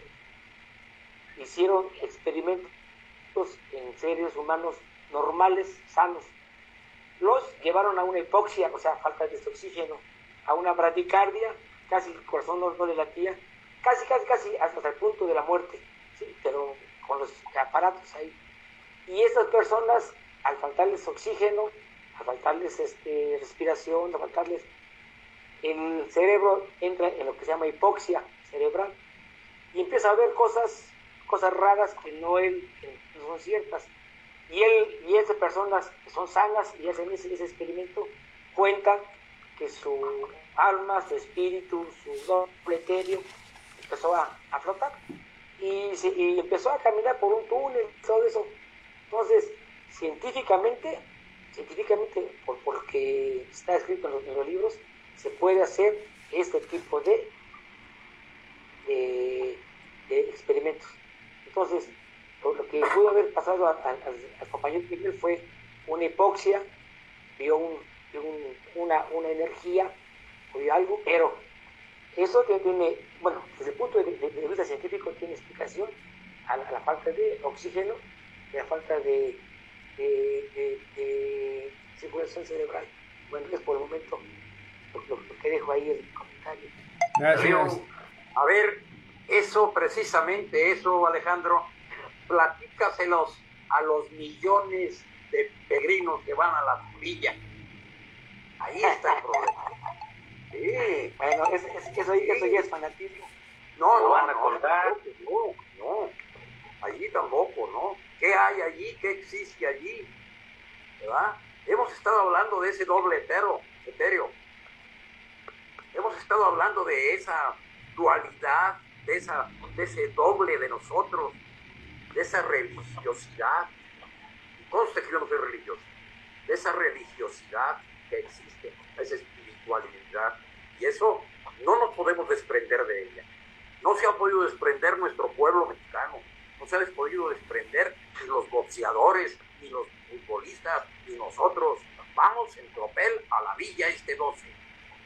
hicieron experimentos en seres humanos normales, sanos. Los llevaron a una hipoxia, o sea, falta de oxígeno, a una bradicardia, casi el corazón no, le latía, casi, casi, casi hasta el punto de la muerte, ¿sí? pero con los aparatos ahí. Y estas personas, al faltarles oxígeno, al faltarles este, respiración, al faltarles, el cerebro entra en lo que se llama hipoxia cerebral y empieza a ver cosas, cosas raras que no, él, no son ciertas. Y él y esas personas que son sanas y hacen ese, ese experimento cuentan que su alma, su espíritu, su doble etéreo empezó a, a flotar y, y, empezó a caminar por un túnel, todo eso. Entonces, científicamente, científicamente, por, porque está escrito en los, en los libros, se puede hacer este tipo de de, experimentos. Entonces, lo que pudo haber pasado al compañero Miguel fue una hipoxia, vio, un, una, una, energía, vio algo, pero eso tiene, bueno, desde el punto de, vista científico tiene explicación a la, falta de oxígeno y a la falta de, de, circulación cerebral. Bueno, es por el momento lo, que dejo ahí el comentario. Gracias. A ver, eso, precisamente eso, Alejandro, platícaselos a los millones de peregrinos que van a la villa. Ahí está el problema. Sí. Bueno, es, es, eso, eso ya es fanatismo. No, no, van a contar. No, no. Allí tampoco, ¿no? ¿Qué hay allí? ¿Qué existe allí? ¿Verdad? Hemos estado hablando de ese doble etero, etéreo. Hemos estado hablando de esa dualidad, de, esa, de ese doble de nosotros, de esa religiosidad. Conste que yo no soy religioso, de esa religiosidad que existe, esa espiritualidad. Y eso no nos podemos desprender de ella. No se ha podido desprender nuestro pueblo mexicano, no se ha podido desprender ni los boxeadores, ni los futbolistas, ni nosotros. Vamos en tropel a la villa este 12.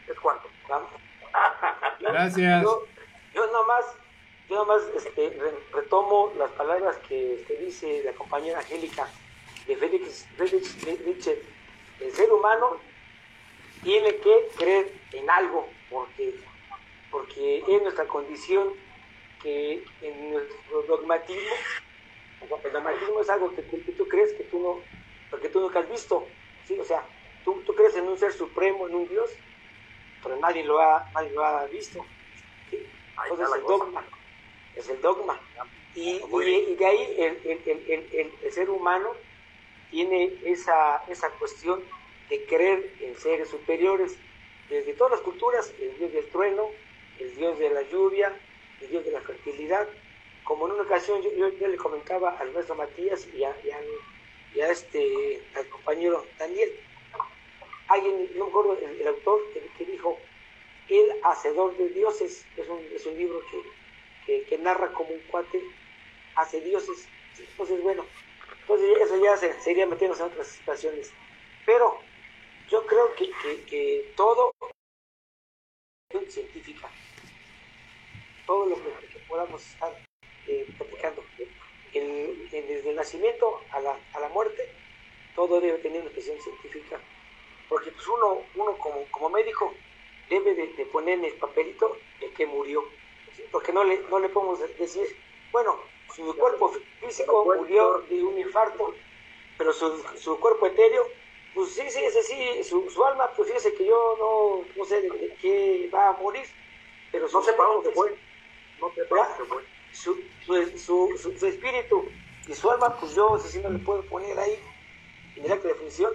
¿Es cuánto? Gracias. Yo, nomás, yo nomás este, retomo las palabras que este, dice la compañera Angélica de Félix, Félix Nietzsche. El ser humano tiene que creer en algo, porque, porque es nuestra condición que en nuestro dogmatismo, el dogmatismo es algo que, tú crees que tú no, porque tú nunca has visto, ¿sí? o sea, tú, tú crees en un ser supremo, en un Dios, pero nadie lo ha, nadie lo ha visto. Entonces es el dogma, es el dogma. Y, y, de ahí el, el, el, el, ser humano tiene esa, esa cuestión de creer en seres superiores. Desde todas las culturas, el dios del trueno, el dios de la lluvia, el dios de la fertilidad. Como en una ocasión yo, yo, le comentaba al maestro Matías y a, y este, al compañero Daniel, alguien, no me acuerdo el, autor, que, dijo, El Hacedor de Dioses, es un, es un libro que, que, narra como un cuate hace dioses. Entonces, bueno, entonces eso ya sería meternos en otras situaciones. Pero yo creo que, que, todo científica, todo lo que, podamos estar eh, platicando, el, desde el nacimiento a la, a la muerte, todo debe tener una expresión científica. Porque pues uno, uno como, como médico debe de, poner en el papelito el que murió, porque no le, no le podemos decir, bueno, su cuerpo físico murió de un infarto, pero su, su cuerpo etéreo, pues sí, sí, ese sí, su, su alma, pues fíjese que yo no, no sé de, qué va a morir, pero no para dónde fue, no fue. Su, su, su, su, espíritu y su alma, pues yo sí no le puedo poner ahí, mira qué definición,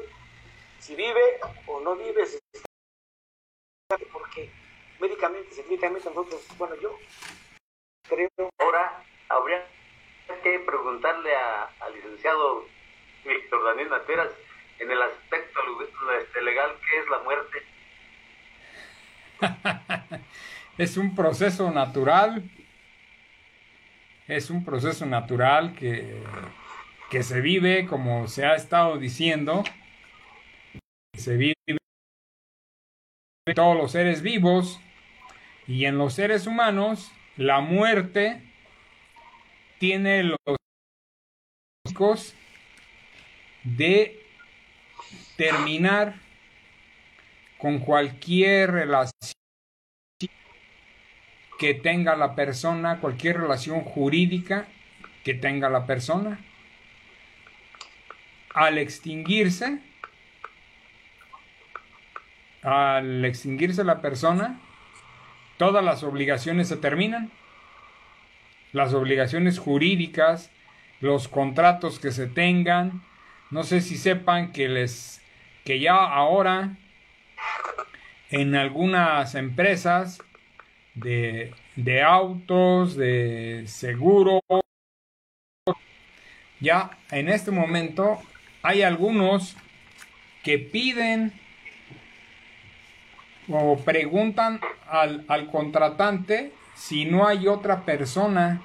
si vive o no vive, porque médicamente, científicamente nosotros, bueno, yo creo... Ahora habría que preguntarle al licenciado Víctor Daniel Materas en el aspecto este, legal qué es la muerte. es un proceso natural, es un proceso natural que, que se vive, como se ha estado diciendo, se vive todos los seres vivos y en los seres humanos la muerte tiene los de terminar con cualquier relación que tenga la persona, cualquier relación jurídica que tenga la persona. Al extinguirse, al extinguirse la persona, todas las obligaciones se terminan. Las obligaciones jurídicas, los contratos que se tengan. No sé si sepan que les que ya ahora en algunas empresas de, de autos, de seguro, ya en este momento hay algunos que piden o preguntan al, al contratante si no hay otra persona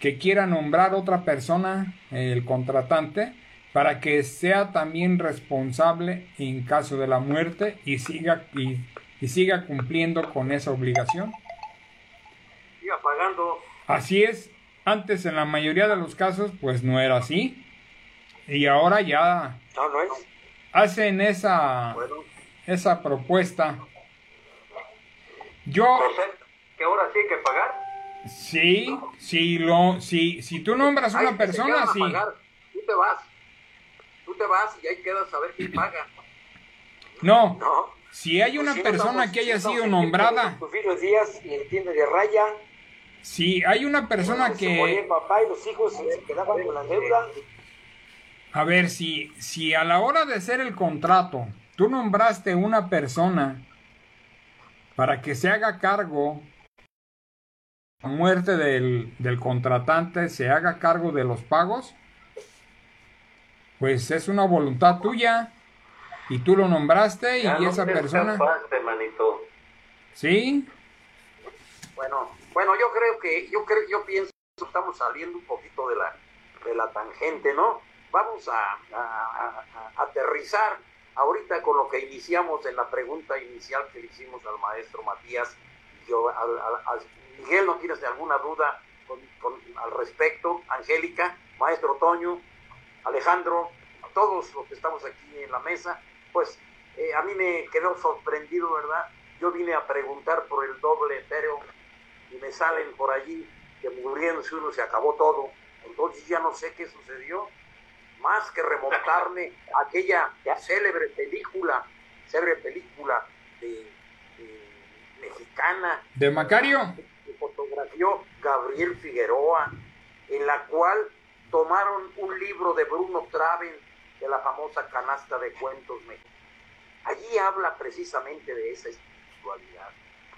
que quiera nombrar otra persona, el contratante, para que sea también responsable en caso de la muerte y siga, y, y siga cumpliendo con esa obligación. Siga pagando. Así es. Antes en la mayoría de los casos pues no era así. Y ahora ya no, no es. hacen esa, esa propuesta. Yo... ¿Que ahora sí hay que pagar? Sí, si, lo, si, si tú nombras una persona, sí. Tú te vas. Tú te vas y ahí quedas a ver quién paga. No. no. Si hay una persona que haya sido nombrada. Si hay una persona que. A ver, si, si a la hora de hacer el contrato tú nombraste una persona para que se haga cargo la muerte del, del, contratante, se haga cargo de los pagos, pues es una voluntad tuya y tú lo nombraste y esa persona... manito. ¿Sí? Bueno, bueno, yo creo que, yo creo, yo pienso que estamos saliendo un poquito de la, de la tangente, ¿no? Vamos a, a, a aterrizar ahorita con lo que iniciamos en la pregunta inicial que le hicimos al maestro Matías, yo, al, Miguel, ¿no tienes alguna duda al respecto? Angélica, maestro Toño, Alejandro, todos los que estamos aquí en la mesa, pues eh, a mí me quedó sorprendido, ¿verdad? Yo vine a preguntar por el doble etéreo y me salen por allí que muriéndose uno se acabó todo. Entonces ya no sé qué sucedió más que remontarme a aquella célebre película, célebre película de, mexicana. ¿De Macario? Que fotografió Gabriel Figueroa, en la cual tomaron un libro de Bruno Traven, de la famosa canasta de cuentos mexicanos. Allí habla precisamente de esa espiritualidad.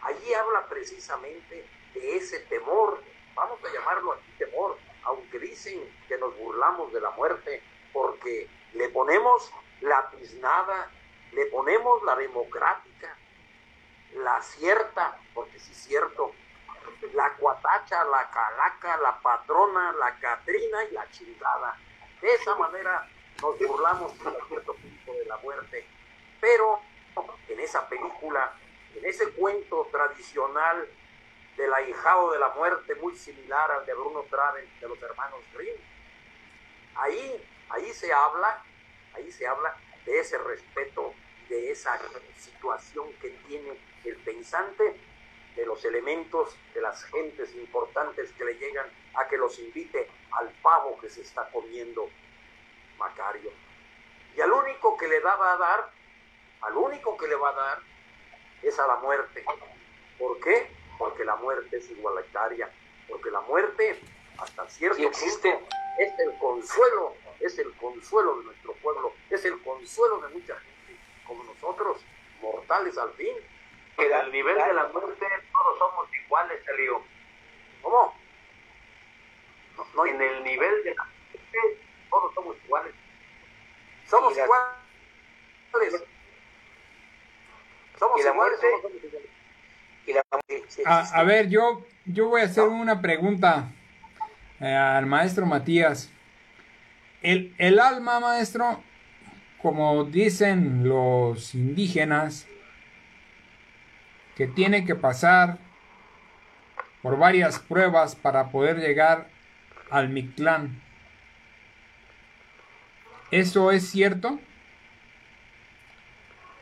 Allí habla precisamente de ese temor, vamos a llamarlo aquí temor, aunque dicen que nos burlamos de la muerte, porque le ponemos la tiznada, le ponemos la democrática, la cierta, porque si es cierto, la cuatacha, la calaca, la patrona, la catrina y la chingada. De esa manera nos burlamos a cierto punto de la muerte. Pero en esa película, en ese cuento tradicional del ahijado de la muerte, muy similar al de Bruno Traven, de los hermanos Grimm, ahí Ahí se habla, ahí se habla de ese respeto, de esa situación que tiene el pensante de los elementos, de las gentes importantes que le llegan a que los invite al pavo que se está comiendo Macario. Y al único que le daba a dar, al único que le va a dar, es a la muerte. ¿Por qué? Porque la muerte es igualitaria, porque la muerte, hasta cierto existe. punto, es el consuelo, es el consuelo de nuestro pueblo, es el consuelo de mucha gente, como nosotros, mortales al fin. Que al nivel de la muerte todos somos iguales, Elio. ¿Cómo? No, en el nivel de la muerte todos somos iguales. Somos iguales. Somos iguales. A, ver, yo, yo voy a hacer una pregunta eh, al maestro Matías. El, el alma, maestro, como dicen los indígenas, que tiene que pasar por varias pruebas para poder llegar al Mictlán. ¿Eso es cierto?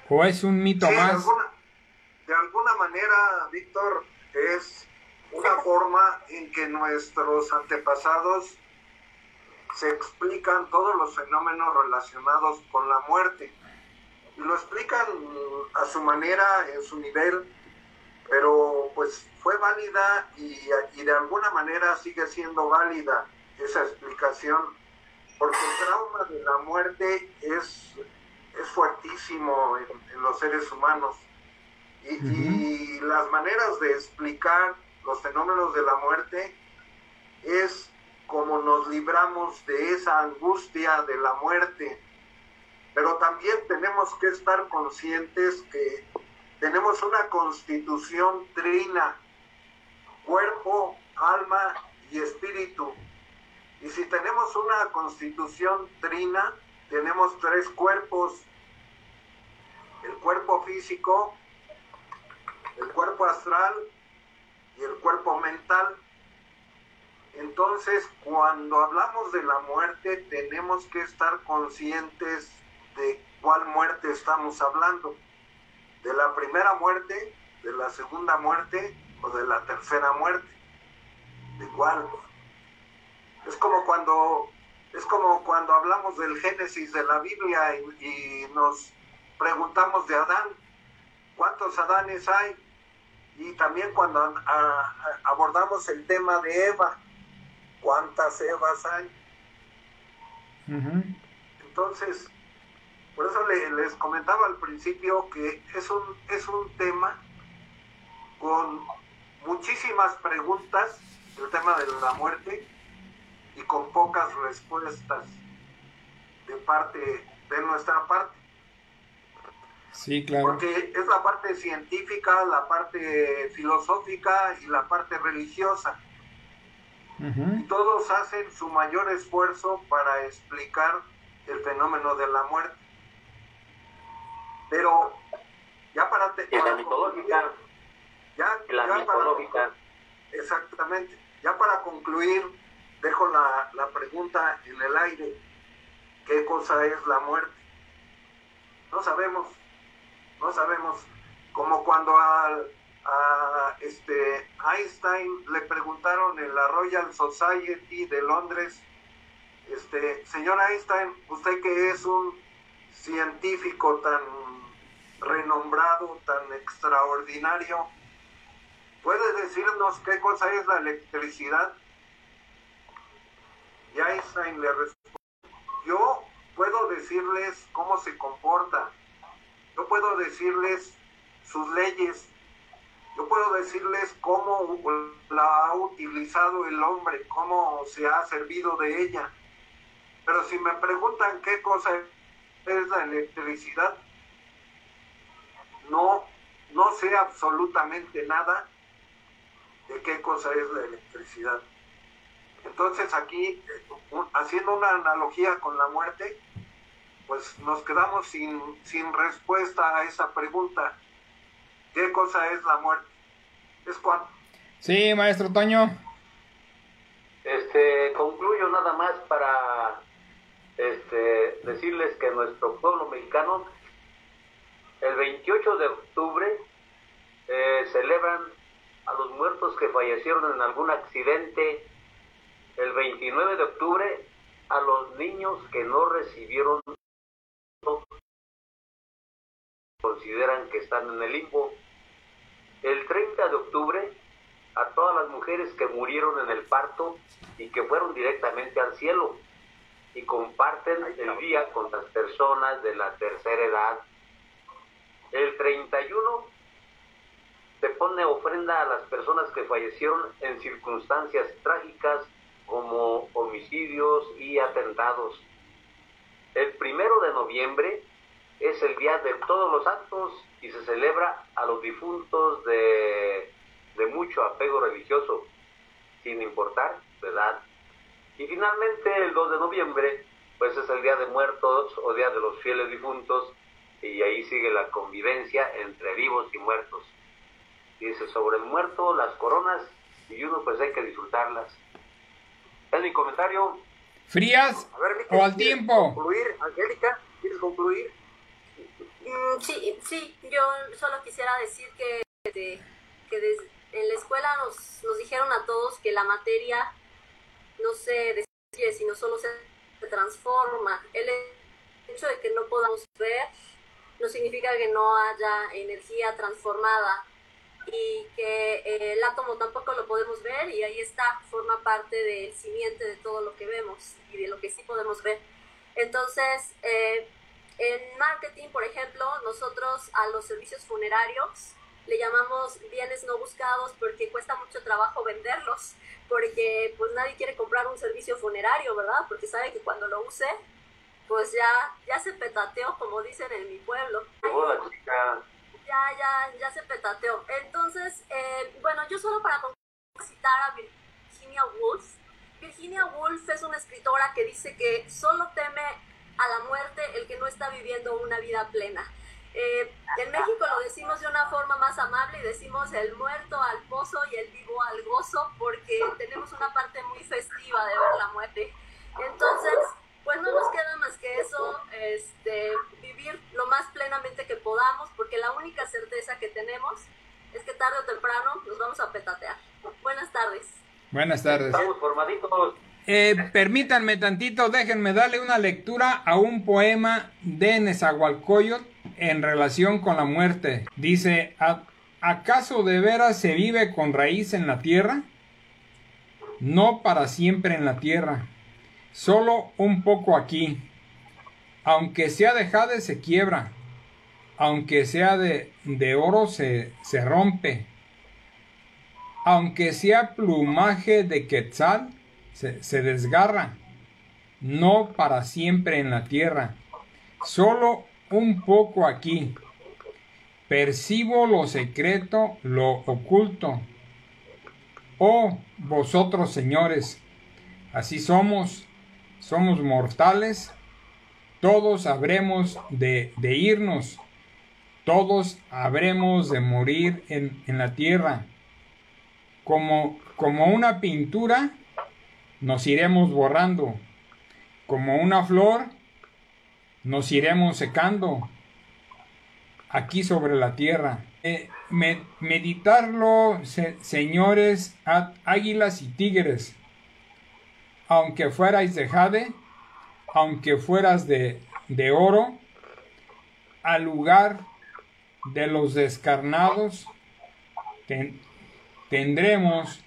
¿O es un mito Sí, de más? alguna, de alguna manera, Víctor, es una forma en que nuestros antepasados se explican todos los fenómenos relacionados con la muerte. Y lo explican a su manera, en su nivel, pero pues fue válida y, y de alguna manera sigue siendo válida esa explicación, porque el trauma de la muerte es, es fuertísimo en, en los seres humanos. Y, y las maneras de explicar los fenómenos de la muerte es como nos libramos de esa angustia de la muerte. Pero también tenemos que estar conscientes que tenemos una constitución trina, cuerpo, alma y espíritu. Y si tenemos una constitución trina, tenemos tres cuerpos. El cuerpo físico, el cuerpo astral y el cuerpo mental. Entonces, cuando hablamos de la muerte, tenemos que estar conscientes de cuál muerte estamos hablando. De la primera muerte, de la segunda muerte o de la tercera muerte. ¿De cuál? Es como cuando es como cuando hablamos del Génesis de la Biblia y, y nos preguntamos de Adán, ¿cuántos Adanes hay? Y también cuando a- a- abordamos el tema de Eva, ¿cuántas Evas hay? Entonces, por eso le- les comentaba al principio que es un, es un tema con muchísimas preguntas, el tema de la muerte, y con pocas respuestas de parte, de nuestra parte. Sí, claro. Porque es la parte científica, la parte filosófica y la parte religiosa. Y todos hacen su mayor esfuerzo para explicar el fenómeno de la muerte. Pero ya para... te- para ya, ya para- mitológica, exactamente. Ya para concluir, dejo la, la pregunta en el aire. ¿Qué cosa es la muerte? No sabemos, no sabemos. Como cuando a este Einstein le preguntaron en la Royal Society de Londres, este, señor Einstein, usted que es un científico tan renombrado, tan extraordinario, ¿puede decirnos qué cosa es la electricidad? Y Einstein le respondió, yo puedo decirles cómo se comporta, yo puedo decirles sus leyes, yo puedo decirles cómo la ha utilizado el hombre, cómo se ha servido de ella. Pero si me preguntan qué cosa es la electricidad, no, no sé absolutamente nada de qué cosa es la electricidad. Entonces aquí, eh, haciendo una analogía con la muerte, pues nos quedamos sin, sin respuesta a esa pregunta. ¿Qué cosa es la muerte? Es cuando Sí, maestro Toño. Este, concluyo nada más para este, decirles que nuestro pueblo mexicano, el 28 de octubre, eh, celebran a los muertos que fallecieron en algún accidente. El 29 de octubre a los niños que no recibieron consideran que están en el limbo. El 30 de octubre a todas las mujeres que murieron en el parto y que fueron directamente al cielo y comparten el día con las personas de la tercera edad. El 31 se pone ofrenda a las personas que fallecieron en circunstancias trágicas como homicidios y atentados. El primero de noviembre es el día de todos los actos y se celebra a los difuntos de, de mucho apego religioso, sin importar su edad. Y finalmente el 2 de noviembre, pues es el día de muertos o día de los fieles difuntos, y ahí sigue la convivencia entre vivos y muertos. Dice, sobre el muerto, las coronas, y uno pues hay que disfrutarlas. Es mi comentario. ¿Frías o al tiempo? concluir, Angélica? ¿Quieres concluir? Mm, sí, sí, yo solo quisiera decir que, que en la escuela nos, nos dijeron a todos que la materia no se destruye, sino solo se transforma. El hecho de que no podamos ver no significa que no haya energía transformada y que eh, el átomo tampoco lo podemos ver y ahí está, forma parte del simiente de todo lo que vemos y de lo que sí podemos ver. Entonces, eh, en marketing, por ejemplo, nosotros a los servicios funerarios le llamamos bienes no buscados porque cuesta mucho trabajo venderlos, porque pues nadie quiere comprar un servicio funerario, ¿verdad? Porque sabe que cuando lo use, pues ya, ya se petateó, como dicen en mi pueblo. Hola, ya, ya, ya se petateó. Entonces, eh, bueno, yo solo para citar a Virginia Woolf. Virginia Woolf es una escritora que dice que solo teme a la muerte el que no está viviendo una vida plena. Eh, en México lo decimos de una forma más amable y decimos el muerto al pozo y el vivo al gozo porque tenemos una parte muy festiva de ver la muerte. Entonces, pues no nos queda más que eso, este, vivir lo más plenamente que podamos, porque la única certeza que tenemos es que tarde o temprano nos vamos a petatear. Buenas tardes. Buenas tardes. Estamos formaditos. Eh, permítanme tantito, déjenme darle una lectura a un poema de Nezahualcóyotl en relación con la muerte. Dice, ¿acaso de veras se vive con raíz en la tierra? No para siempre en la tierra solo un poco aquí. Aunque sea de jade se quiebra, aunque sea de, de oro se, se rompe, aunque sea plumaje de quetzal se, se desgarra, no para siempre en la tierra, solo un poco aquí. Percibo lo secreto, lo oculto. Oh, vosotros señores, así somos somos mortales, todos habremos de, irnos, todos habremos de morir en, la tierra. Como, como una pintura, nos iremos borrando, como una flor, nos iremos secando aquí sobre la tierra. Eh, meditarlo, señores, águilas y tigres aunque fuerais de jade, aunque fueras de, oro, al lugar de los descarnados, tendremos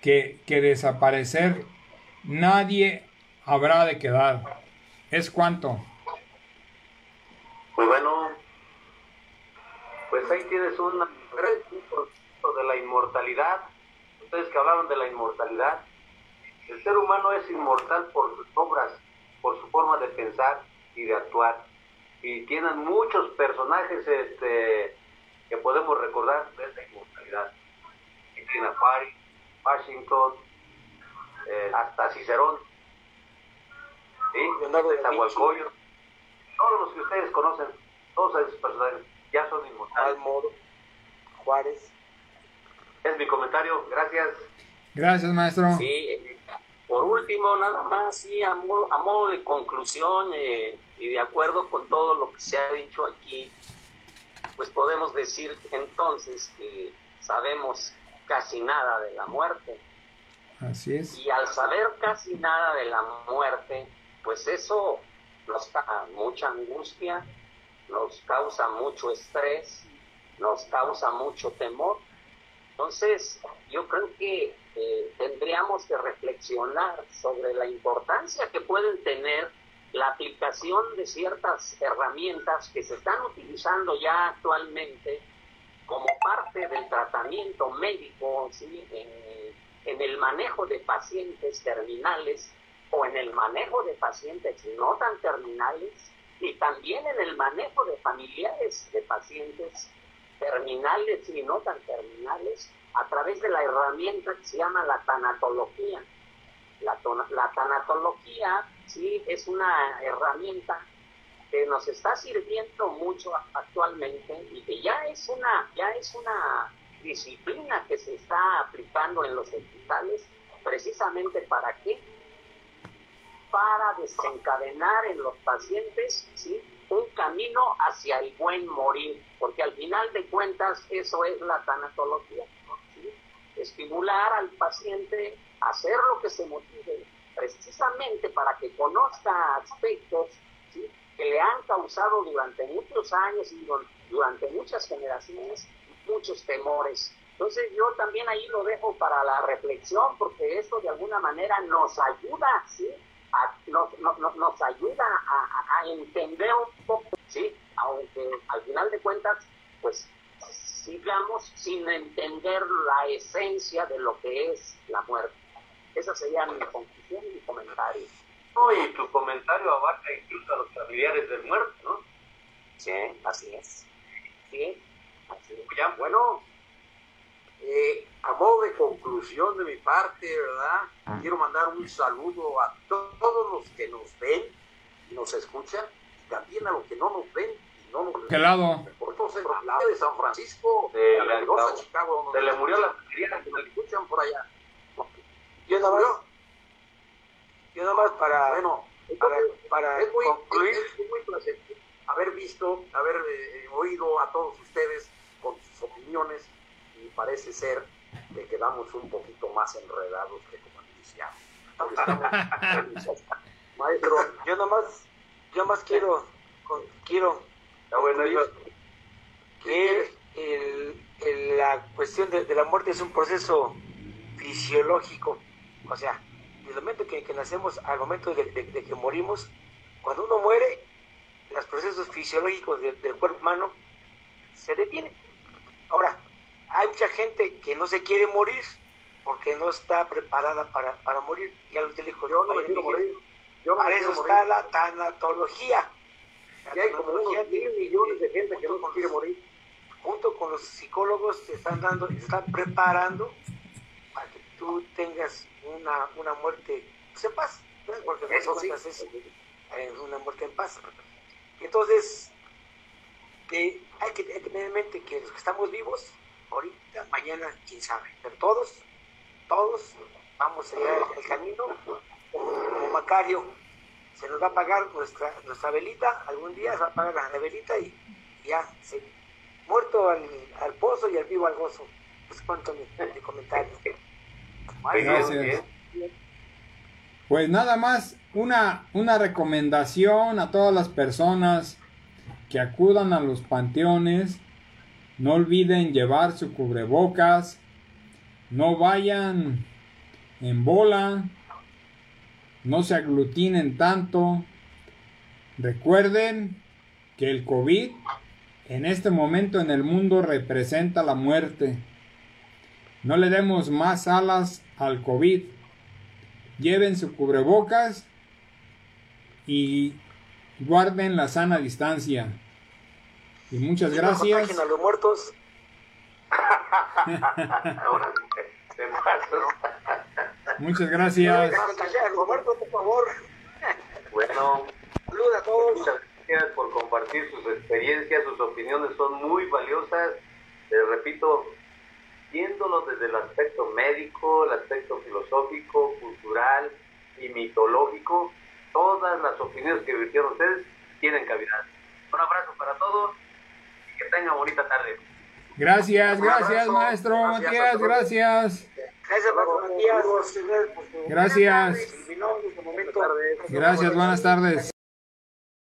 que, que, desaparecer. Nadie habrá de quedar. ¿Es cuanto? Pues bueno, pues ahí tienes un de la inmortalidad. Ustedes que hablaban de la inmortalidad, el ser humano es inmortal por sus obras, por su forma de pensar y de actuar. Y tienen muchos personajes este, que podemos recordar de esta inmortalidad. Tina Fari, Washington, eh, hasta Cicerón, ¿sí? Leonardo de todos los que ustedes conocen, todos esos personajes ya son inmortales. Almoro, Juárez. Es mi comentario, gracias. Gracias, maestro. Sí, por último, nada más, sí, a modo, de conclusión eh, y de acuerdo con todo lo que se ha dicho aquí, pues podemos decir entonces que sabemos casi nada de la muerte. Así es. Y al saber casi nada de la muerte, pues eso nos da mucha angustia, nos causa mucho estrés, nos causa mucho temor. Entonces, yo creo que eh, tendríamos que reflexionar sobre la importancia que pueden tener la aplicación de ciertas herramientas que se están utilizando ya actualmente como parte del tratamiento médico, ¿sí? en, el manejo de pacientes terminales o en el manejo de pacientes no tan terminales y también en el manejo de familiares de pacientes terminales y no tan terminales a través de la herramienta que se llama la tanatología. La, la tanatología sí es una herramienta que nos está sirviendo mucho actualmente y que ya es una ya es una disciplina que se está aplicando en los hospitales precisamente para qué para desencadenar en los pacientes ¿sí? Un camino hacia el buen morir porque al final de cuentas eso es la tanatología estimular al paciente a hacer lo que se motive precisamente para que conozca aspectos que le han causado durante muchos años y durante muchas generaciones muchos temores. Entonces yo también ahí lo dejo para la reflexión porque esto de alguna manera nos ayuda, ¿sí? Nos, nos, ayuda a, a, entender un poco, ¿sí? Aunque al final de cuentas, pues sigamos sin entender la esencia de lo que es la muerte. Esa sería mi conclusión y mi comentario. y tu comentario abarca incluso a los familiares del muerto, ¿no? Sí, así es. Sí, así es. Ya, bueno, eh, a modo de conclusión de mi parte, ¿verdad? Quiero mandar un saludo a todos los que nos ven y nos escuchan, y también a los que no nos ven y no nos ¿Qué lado? Entonces, lado de San Francisco, de, de, Chicago, se le murió la batería que nos escuchan por allá. Yo nada más, yo nada más para, bueno, para, para es muy, concluir. Es, muy placentero haber visto, haber eh, oído a todos ustedes con sus opiniones y parece ser que quedamos un poquito más enredados que como iniciamos. Maestro, yo nada más, yo más quiero, quiero que el, la cuestión de, de la muerte es un proceso fisiológico o sea, desde el momento que, que nacemos al momento de, que morimos, cuando uno muere, los procesos fisiológicos del cuerpo humano se detienen. Hay mucha gente que no se quiere morir porque no está preparada para, para morir. Ya lo te dijo, yo no me quiero morir. Yo para eso está la tanatología. y hay como unos millones de gente que no quiere morir. Junto con los psicólogos se están dando, se están preparando para que tú tengas una, una muerte pues, en paz, porque eso sí. es eh, una muerte en paz. Entonces, hay, que, tener en mente que los que estamos vivos, ahorita, mañana, quién sabe, pero todos, todos vamos a llegar el camino como Macario. Se nos va a pagar nuestra, nuestra velita, algún día se va a pagar la velita y, ya, se, muerto al, al pozo y al vivo al gozo. Es cuanto mi, mi comentario. Gracias. Pues nada más una, una recomendación a todas las personas que acudan a los panteones. No olviden llevar su cubrebocas. No vayan en bola. No se aglutinen tanto. Recuerden que el COVID en este momento en el mundo representa la muerte. No le demos más alas al COVID. Lleven su cubrebocas y guarden la sana distancia. Y muchas gracias. a los muertos. muchas gracias. por favor. Bueno, saludos a todos. Muchas gracias por compartir sus experiencias, sus opiniones son muy valiosas. Les repito, viéndolo desde el aspecto médico, el aspecto filosófico, cultural y mitológico, todas las opiniones que virtieron ustedes tienen cavidad. Un abrazo para todos que tengan bonita tarde. Gracias, gracias, maestro Matías, gracias. Gracias, Matías. Gracias. Gracias, buenas tardes.